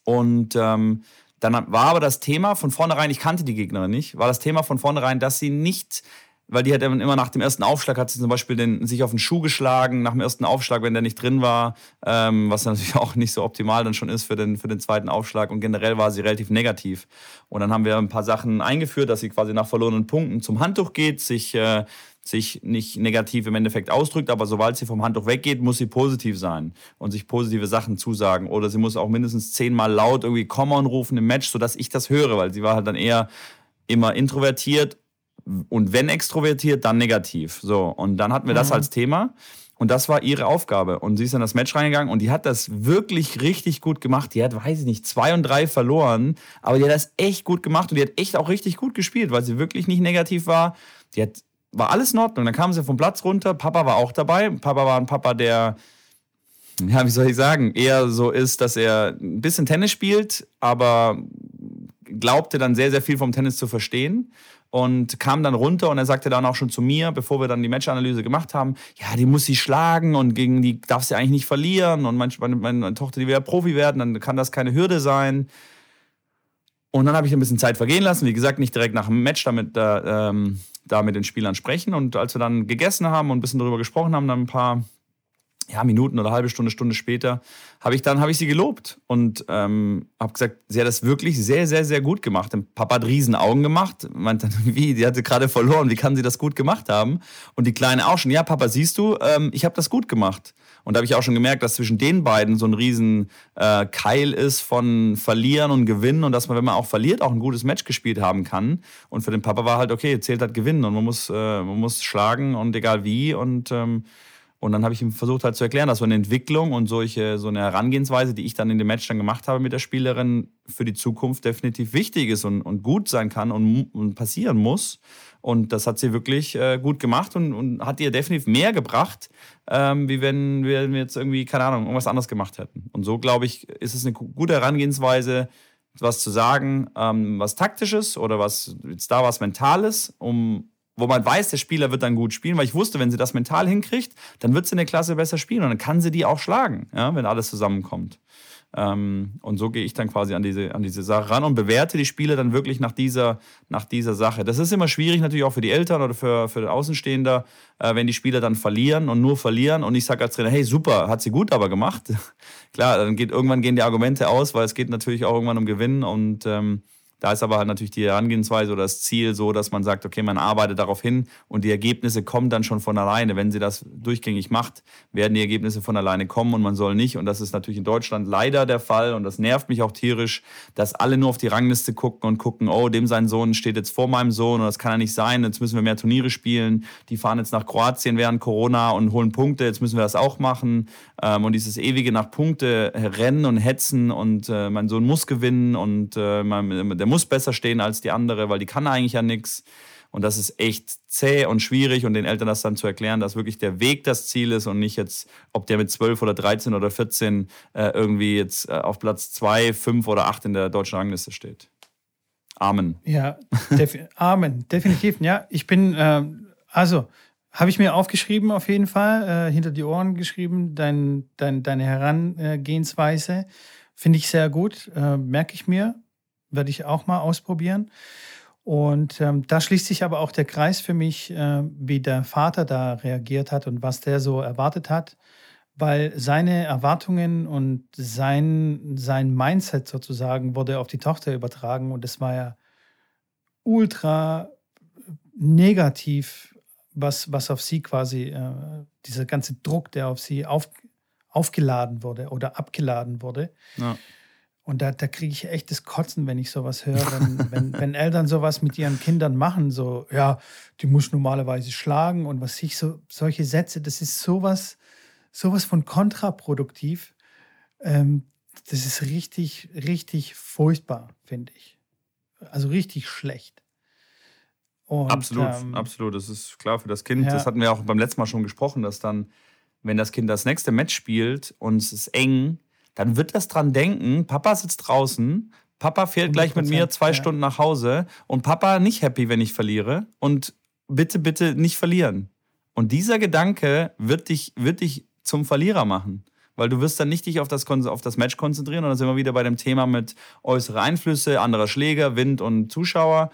Und ähm, dann war aber das Thema von vornherein, ich kannte die Gegnerin nicht, war das Thema von vornherein, dass sie nicht weil die hat immer nach dem ersten Aufschlag hat sie zum Beispiel den, sich auf den Schuh geschlagen, nach dem ersten Aufschlag, wenn der nicht drin war, ähm, was natürlich auch nicht so optimal dann schon ist für den, für den zweiten Aufschlag. Und generell war sie relativ negativ. Und dann haben wir ein paar Sachen eingeführt, dass sie quasi nach verlorenen Punkten zum Handtuch geht, sich, äh, sich nicht negativ im Endeffekt ausdrückt, aber sobald sie vom Handtuch weggeht, muss sie positiv sein und sich positive Sachen zusagen. Oder sie muss auch mindestens zehnmal laut irgendwie Come on rufen im Match, sodass ich das höre, weil sie war halt dann eher immer introvertiert und wenn extrovertiert, dann negativ. So, und dann hatten wir das mhm. als Thema. Und das war ihre Aufgabe. Und sie ist in das Match reingegangen und die hat das wirklich richtig gut gemacht. Die hat, weiß ich nicht, zwei und drei verloren, aber die hat das echt gut gemacht und die hat echt auch richtig gut gespielt, weil sie wirklich nicht negativ war. Die hat, war alles in Ordnung. Dann kam sie vom Platz runter. Papa war auch dabei. Papa war ein Papa, der, ja, wie soll ich sagen, eher so ist, dass er ein bisschen Tennis spielt, aber glaubte dann sehr, sehr viel vom Tennis zu verstehen und kam dann runter und er sagte dann auch schon zu mir, bevor wir dann die Matchanalyse gemacht haben, ja, die muss sie schlagen und gegen die darf sie eigentlich nicht verlieren und meine, meine, Tochter, die will ja Profi werden, dann kann das keine Hürde sein. Und dann habe ich ein bisschen Zeit vergehen lassen, wie gesagt, nicht direkt nach dem Match damit, äh, ähm, da mit den Spielern sprechen und als wir dann gegessen haben und ein bisschen darüber gesprochen haben, dann ein paar ja, Minuten oder halbe Stunde, Stunde später, habe ich dann habe ich sie gelobt und ähm, habe gesagt, sie hat das wirklich sehr, sehr, sehr gut gemacht. Und Papa hat riesen Augen gemacht, meinte dann, wie, die hatte gerade verloren, wie kann sie das gut gemacht haben? Und die Kleine auch schon, ja, Papa, siehst du, ähm, ich habe das gut gemacht. Und da habe ich auch schon gemerkt, dass zwischen den beiden so ein riesen äh, Keil ist von Verlieren und Gewinnen und dass man, wenn man auch verliert, auch ein gutes Match gespielt haben kann. Und für den Papa war halt, okay, zählt halt Gewinnen und man muss, äh, man muss schlagen und egal wie und ähm, und dann habe ich ihm versucht halt zu erklären, dass so eine Entwicklung und solche, so eine Herangehensweise, die ich dann in dem Match dann gemacht habe mit der Spielerin, für die Zukunft definitiv wichtig ist und, und gut sein kann und, und, passieren muss. Und das hat sie wirklich äh, gut gemacht und, und, hat ihr definitiv mehr gebracht, ähm, wie wenn wir jetzt irgendwie, keine Ahnung, irgendwas anderes gemacht hätten. Und so, glaube ich, ist es eine gute Herangehensweise, was zu sagen, ähm, was taktisches oder was jetzt da was Mentales, um wo man weiß, der Spieler wird dann gut spielen, weil ich wusste, wenn sie das mental hinkriegt, dann wird sie in der Klasse besser spielen und dann kann sie die auch schlagen, ja, wenn alles zusammenkommt. Ähm, und so gehe ich dann quasi an diese, an diese Sache ran und bewerte die Spiele dann wirklich nach dieser, nach dieser Sache. Das ist immer schwierig natürlich auch für die Eltern oder für, für den Außenstehender, äh, wenn die Spieler dann verlieren und nur verlieren und ich sage als Trainer, hey super, hat sie gut aber gemacht. Klar, dann geht irgendwann gehen die Argumente aus, weil es geht natürlich auch irgendwann um Gewinnen und ähm, da ist aber natürlich die Herangehensweise oder das Ziel so, dass man sagt, okay, man arbeitet darauf hin und die Ergebnisse kommen dann schon von alleine. Wenn sie das durchgängig macht, werden die Ergebnisse von alleine kommen und man soll nicht. Und das ist natürlich in Deutschland leider der Fall und das nervt mich auch tierisch, dass alle nur auf die Rangliste gucken und gucken, oh, dem sein Sohn steht jetzt vor meinem Sohn und das kann ja nicht sein. Jetzt müssen wir mehr Turniere spielen. Die fahren jetzt nach Kroatien während Corona und holen Punkte. Jetzt müssen wir das auch machen. Ähm, und dieses ewige nach Punkte rennen und hetzen und äh, mein Sohn muss gewinnen und äh, der muss besser stehen als die andere, weil die kann eigentlich ja nichts. Und das ist echt zäh und schwierig und den Eltern das dann zu erklären, dass wirklich der Weg das Ziel ist und nicht jetzt, ob der mit 12 oder 13 oder 14 äh, irgendwie jetzt äh, auf Platz 2, 5 oder 8 in der deutschen Rangliste steht. Amen. Ja, def Amen, definitiv. Ja, ich bin, äh, also habe ich mir aufgeschrieben auf jeden Fall, äh, hinter die Ohren geschrieben, dein, dein, deine Herangehensweise. Finde ich sehr gut, äh, merke ich mir, werde ich auch mal ausprobieren. Und ähm, da schließt sich aber auch der Kreis für mich, äh, wie der Vater da reagiert hat und was der so erwartet hat, weil seine Erwartungen und sein, sein Mindset sozusagen wurde auf die Tochter übertragen und es war ja ultra negativ, was, was auf sie quasi, äh, dieser ganze Druck, der auf sie auf, aufgeladen wurde oder abgeladen wurde. Ja. Und da, da kriege ich echt das Kotzen, wenn ich sowas höre, wenn, wenn, wenn Eltern sowas mit ihren Kindern machen, so, ja, die muss normalerweise schlagen und was ich so, solche Sätze, das ist sowas, sowas von kontraproduktiv. Ähm, das ist richtig, richtig furchtbar, finde ich. Also richtig schlecht. Und, absolut, ähm, absolut. Das ist klar für das Kind. Ja. Das hatten wir auch beim letzten Mal schon gesprochen, dass dann, wenn das Kind das nächste Match spielt und es ist eng, dann wird das dran denken, Papa sitzt draußen, Papa fährt gleich mit mir zwei ja. Stunden nach Hause und Papa nicht happy, wenn ich verliere und bitte, bitte nicht verlieren. Und dieser Gedanke wird dich, wird dich zum Verlierer machen. Weil du wirst dann nicht dich auf das, auf das Match konzentrieren und dann sind wir wieder bei dem Thema mit äußere Einflüsse, anderer Schläger, Wind und Zuschauer.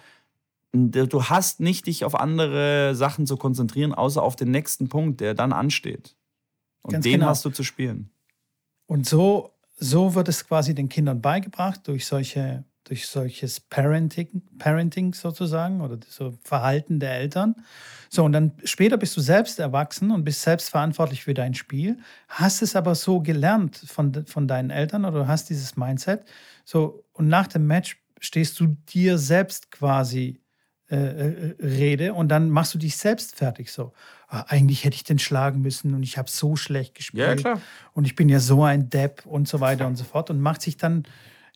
Du hast nicht dich auf andere Sachen zu konzentrieren, außer auf den nächsten Punkt, der dann ansteht. Und Ganz den genau. hast du zu spielen. Und so, so wird es quasi den Kindern beigebracht durch solche durch solches Parenting, Parenting sozusagen oder so Verhalten der Eltern. So, und dann später bist du selbst erwachsen und bist selbst verantwortlich für dein Spiel, hast es aber so gelernt von, von deinen Eltern oder hast dieses Mindset. So, und nach dem Match stehst du dir selbst quasi äh, äh, Rede und dann machst du dich selbst fertig so. Ah, eigentlich hätte ich den schlagen müssen und ich habe so schlecht gespielt. Ja, klar. Und ich bin ja so ein Depp und so weiter und so fort und macht sich dann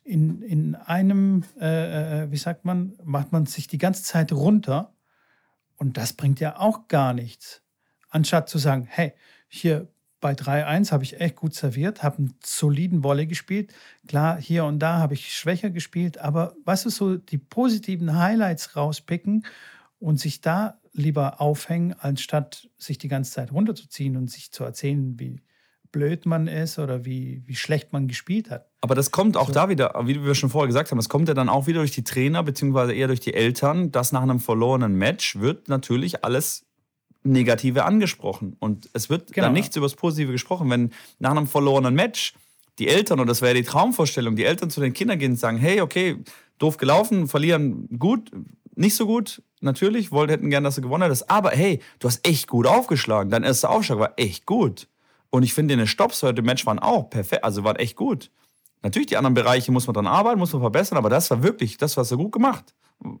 in, in einem, äh, äh, wie sagt man, macht man sich die ganze Zeit runter und das bringt ja auch gar nichts. Anstatt zu sagen, hey, hier bei 3-1 habe ich echt gut serviert, habe einen soliden Wolle gespielt. Klar, hier und da habe ich schwächer gespielt, aber was ist so die positiven Highlights rauspicken und sich da lieber aufhängen, anstatt sich die ganze Zeit runterzuziehen und sich zu erzählen, wie blöd man ist oder wie, wie schlecht man gespielt hat. Aber das kommt auch so. da wieder, wie wir schon vorher gesagt haben, es kommt ja dann auch wieder durch die Trainer, beziehungsweise eher durch die Eltern, dass nach einem verlorenen Match wird natürlich alles Negative angesprochen. Und es wird genau. dann nichts über das Positive gesprochen. Wenn nach einem verlorenen Match die Eltern, und das wäre die Traumvorstellung, die Eltern zu den Kindern gehen und sagen, hey, okay, doof gelaufen, verlieren gut, nicht so gut, natürlich, wollt, hätten gern, dass du gewonnen hättest, aber hey, du hast echt gut aufgeschlagen, dein erster Aufschlag war echt gut. Und ich finde, deine Stops heute im Match waren auch perfekt, also waren echt gut. Natürlich, die anderen Bereiche muss man dran arbeiten, muss man verbessern, aber das war wirklich, das war so gut gemacht.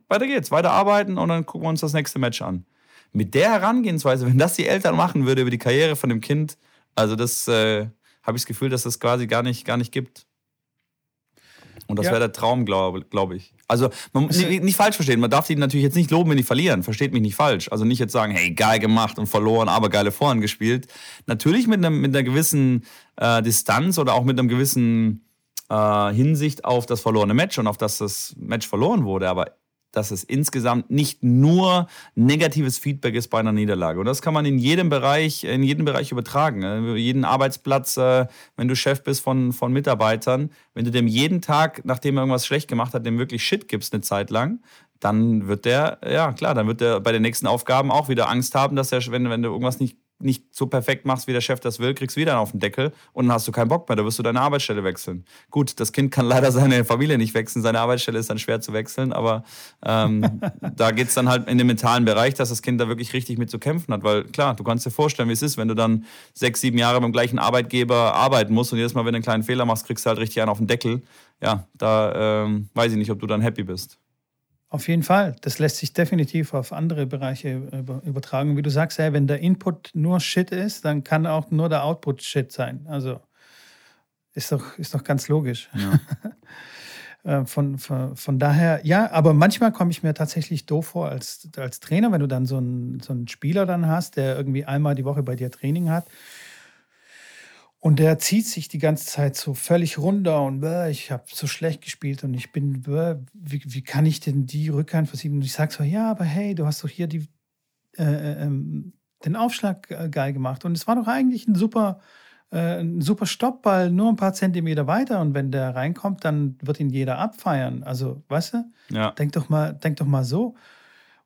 Weiter geht's, weiter arbeiten und dann gucken wir uns das nächste Match an mit der Herangehensweise, wenn das die Eltern machen würde über die Karriere von dem Kind, also das äh, habe ich das Gefühl, dass das quasi gar nicht, gar nicht gibt. Und das ja. wäre der Traum, glaube glaub ich. Also, man, also, nicht, nicht, falsch verstehen, man darf die natürlich jetzt nicht loben, wenn die verlieren. Versteht mich nicht falsch. Also nicht jetzt sagen, hey, geil gemacht und verloren, aber geile Vorhand gespielt. Natürlich mit, einem, mit einer gewissen äh, Distanz oder auch mit einem gewissen äh, Hinsicht auf das verlorene Match und auf das das Match verloren wurde. Aber dass es insgesamt nicht nur negatives Feedback ist bei einer Niederlage. Und das kann man in jedem Bereich, in jedem Bereich übertragen. Ne? Jeden Arbeitsplatz, äh, wenn du Chef bist von, von Mitarbeitern, wenn du dem jeden Tag, nachdem er irgendwas schlecht gemacht hat, dem wirklich Shit gibst eine Zeit lang, dann wird der, ja klar, dann wird der bei den nächsten Aufgaben auch wieder Angst haben, dass er, wenn, wenn du irgendwas nicht nicht so perfekt machst, wie der Chef das will, kriegst du wieder auf den Deckel und dann hast du keinen Bock mehr, da wirst du deine Arbeitsstelle wechseln. Gut, das Kind kann leider seine Familie nicht wechseln, seine Arbeitsstelle ist dann schwer zu wechseln, aber ähm, da geht es dann halt in den mentalen Bereich, dass das Kind da wirklich richtig mit zu kämpfen hat, weil klar, du kannst dir vorstellen, wie es ist, wenn du dann sechs, sieben Jahre beim gleichen Arbeitgeber arbeiten musst und jedes Mal, wenn du einen kleinen Fehler machst, kriegst du halt richtig einen auf den Deckel. Ja, da ähm, weiß ich nicht, ob du dann happy bist. Auf jeden Fall. Das lässt sich definitiv auf andere Bereiche übertragen. Wie du sagst, ey, wenn der Input nur Shit ist, dann kann auch nur der Output Shit sein. Also ist doch, ist doch ganz logisch. Ja. Äh, von, von, von, daher, ja, aber manchmal komme ich mir tatsächlich doof vor als, als Trainer, wenn du dann so einen, so einen Spieler dann hast, der irgendwie einmal die Woche bei dir Training hat. Und der zieht sich die ganze Zeit so völlig runter und ich habe so schlecht gespielt und ich bin, wie, wie kann ich denn die Rückhand versieben? Und ich sage so, ja, aber hey, du hast doch hier die, äh, äh ähm, den Aufschlag äh, geil gemacht. Und es war doch eigentlich ein super, äh, ein super Stoppball, nur ein paar Zentimeter weiter. Und wenn der reinkommt, dann wird ihn jeder abfeiern. Also, weißt du? Ja. Denk doch mal, denk doch mal so.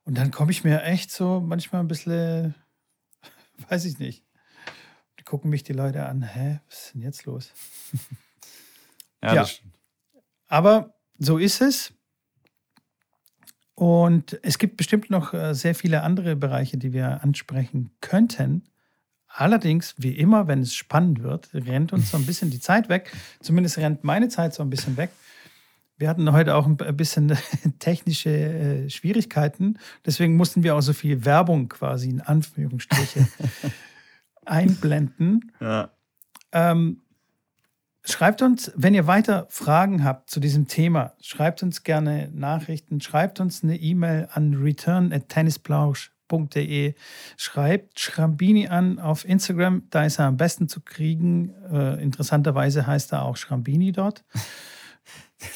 Und dann komme ich mir echt so manchmal ein bisschen, weiß ich nicht. Gucken mich die Leute an, hä, was ist denn jetzt los? ja, ja. aber so ist es. Und es gibt bestimmt noch äh, sehr viele andere Bereiche, die wir ansprechen könnten. Allerdings, wie immer, wenn es spannend wird, rennt uns so ein bisschen die Zeit weg. Zumindest rennt meine Zeit so ein bisschen weg. Wir hatten heute auch ein bisschen technische äh, Schwierigkeiten. Deswegen mussten wir auch so viel Werbung quasi in Anführungsstriche einblenden. Ja. Ähm, schreibt uns, wenn ihr weiter Fragen habt zu diesem Thema, schreibt uns gerne Nachrichten, schreibt uns eine E-Mail an return@tennisplausch www.schrambini.de. Schreibt Schrambini an auf Instagram, da ist er am besten zu kriegen. Äh, interessanterweise heißt er auch Schrambini dort.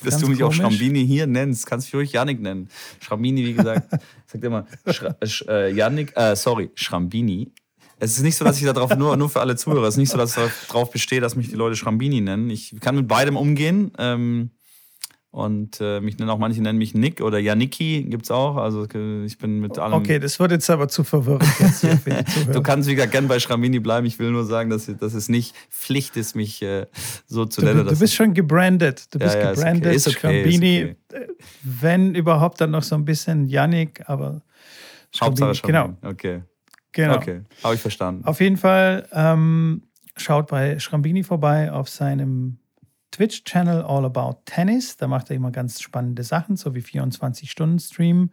Dass Ganz du mich komisch. auch Schrambini hier nennst, kannst du ruhig Janik nennen. Schrambini, wie gesagt, sagt immer Schra äh, Janik, äh, sorry, Schrambini. Es ist nicht so, dass ich darauf nur, nur für alle Zuhörer, es ist nicht so, dass ich darauf bestehe, dass mich die Leute Schrambini nennen. Ich kann mit beidem umgehen. Ähm, und äh, mich nennen auch manche nennen mich Nick oder Janiki gibt es auch. Also ich bin mit allem. Okay, das wird jetzt aber zu verwirrend. Jetzt du kannst wie gesagt gerne bei Schramini bleiben. Ich will nur sagen, dass, dass es nicht Pflicht ist, mich äh, so zu nennen. Du, bist schon gebrandet. Du bist ja, gebrandet. Ist okay, ist okay, okay. Wenn überhaupt dann noch so ein bisschen Yannick, aber. Hauptsache Schrambini. Genau. Okay. Genau. Okay, habe ich verstanden. Auf jeden Fall ähm, schaut bei Schrambini vorbei auf seinem Twitch-Channel All About Tennis. Da macht er immer ganz spannende Sachen, so wie 24-Stunden-Stream,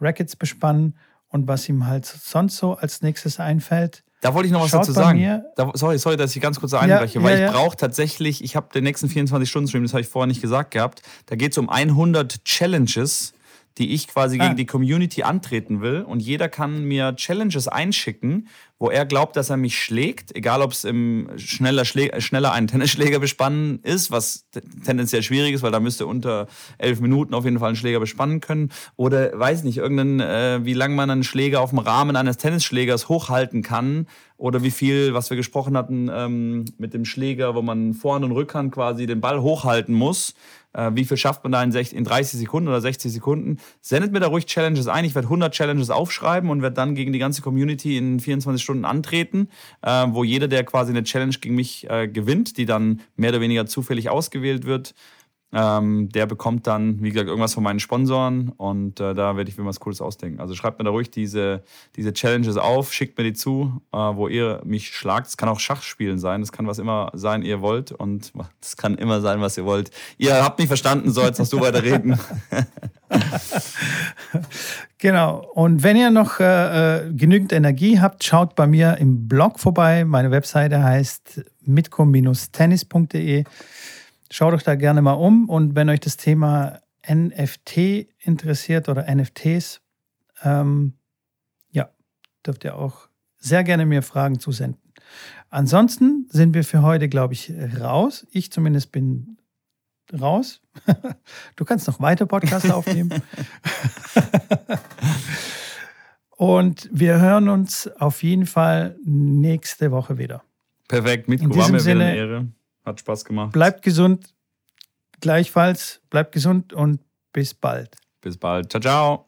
Rackets bespannen und was ihm halt sonst so als nächstes einfällt. Da wollte ich noch was Schaut dazu sagen. Da, sorry, sorry, dass ich ganz kurz einbreche, ja, weil ja, ich brauche tatsächlich, ich habe den nächsten 24-Stunden-Stream, das habe ich vorher nicht gesagt gehabt, da geht es um 100 Challenges, die ich quasi ah. gegen die Community antreten will. Und jeder kann mir Challenges einschicken, wo er glaubt, dass er mich schlägt. Egal, ob es im schneller, Schlä schneller einen Tennisschläger bespannen ist, was tendenziell schwierig ist, weil da müsste unter elf Minuten auf jeden Fall einen Schläger bespannen können. Oder weiß nicht, irgendeinen, äh, wie lange man einen Schläger auf dem Rahmen eines Tennisschlägers hochhalten kann. Oder wie viel, was wir gesprochen hatten, ähm, mit dem Schläger, wo man Vorhand und Rückhand quasi den Ball hochhalten muss äh, wie viel schafft man da in, 60, in 30 Sekunden oder 60 Sekunden. Sendet mir da ruhig Challenges ein. Ich werde 100 Challenges aufschreiben und werde dann gegen die ganze Community in 24 Stunden antreten, äh, wo jeder, der quasi eine Challenge gegen mich äh, gewinnt, die dann mehr oder weniger zufällig ausgewählt wird, ähm, der bekommt dann, wie gesagt, irgendwas von meinen Sponsoren und äh, da werde ich mir was Cooles ausdenken. Also schreibt mir da ruhig diese, diese Challenges auf, schickt mir die zu, äh, wo ihr mich schlagt. Es kann auch Schachspielen sein, das kann was immer sein, ihr wollt und das kann immer sein, was ihr wollt. Ihr habt nicht verstanden, so jetzt hast du weiter reden. genau. Und wenn ihr noch äh, äh, genügend Energie habt, schaut bei mir im Blog vorbei. Meine Webseite heißt mitcom-tennis.de. Schaut euch da gerne mal um und wenn euch das Thema NFT interessiert oder NFTs, ähm, ja, dürft ihr auch sehr gerne mir Fragen zusenden. Ansonsten sind wir für heute, glaube ich, raus. Ich zumindest bin raus. Du kannst noch weiter Podcasts aufnehmen. Und wir hören uns auf jeden Fall nächste Woche wieder. Perfekt, mit war mir Sinne, eine Ehre. Hat Spaß gemacht. Bleibt gesund. Gleichfalls. Bleibt gesund und bis bald. Bis bald. Ciao, ciao.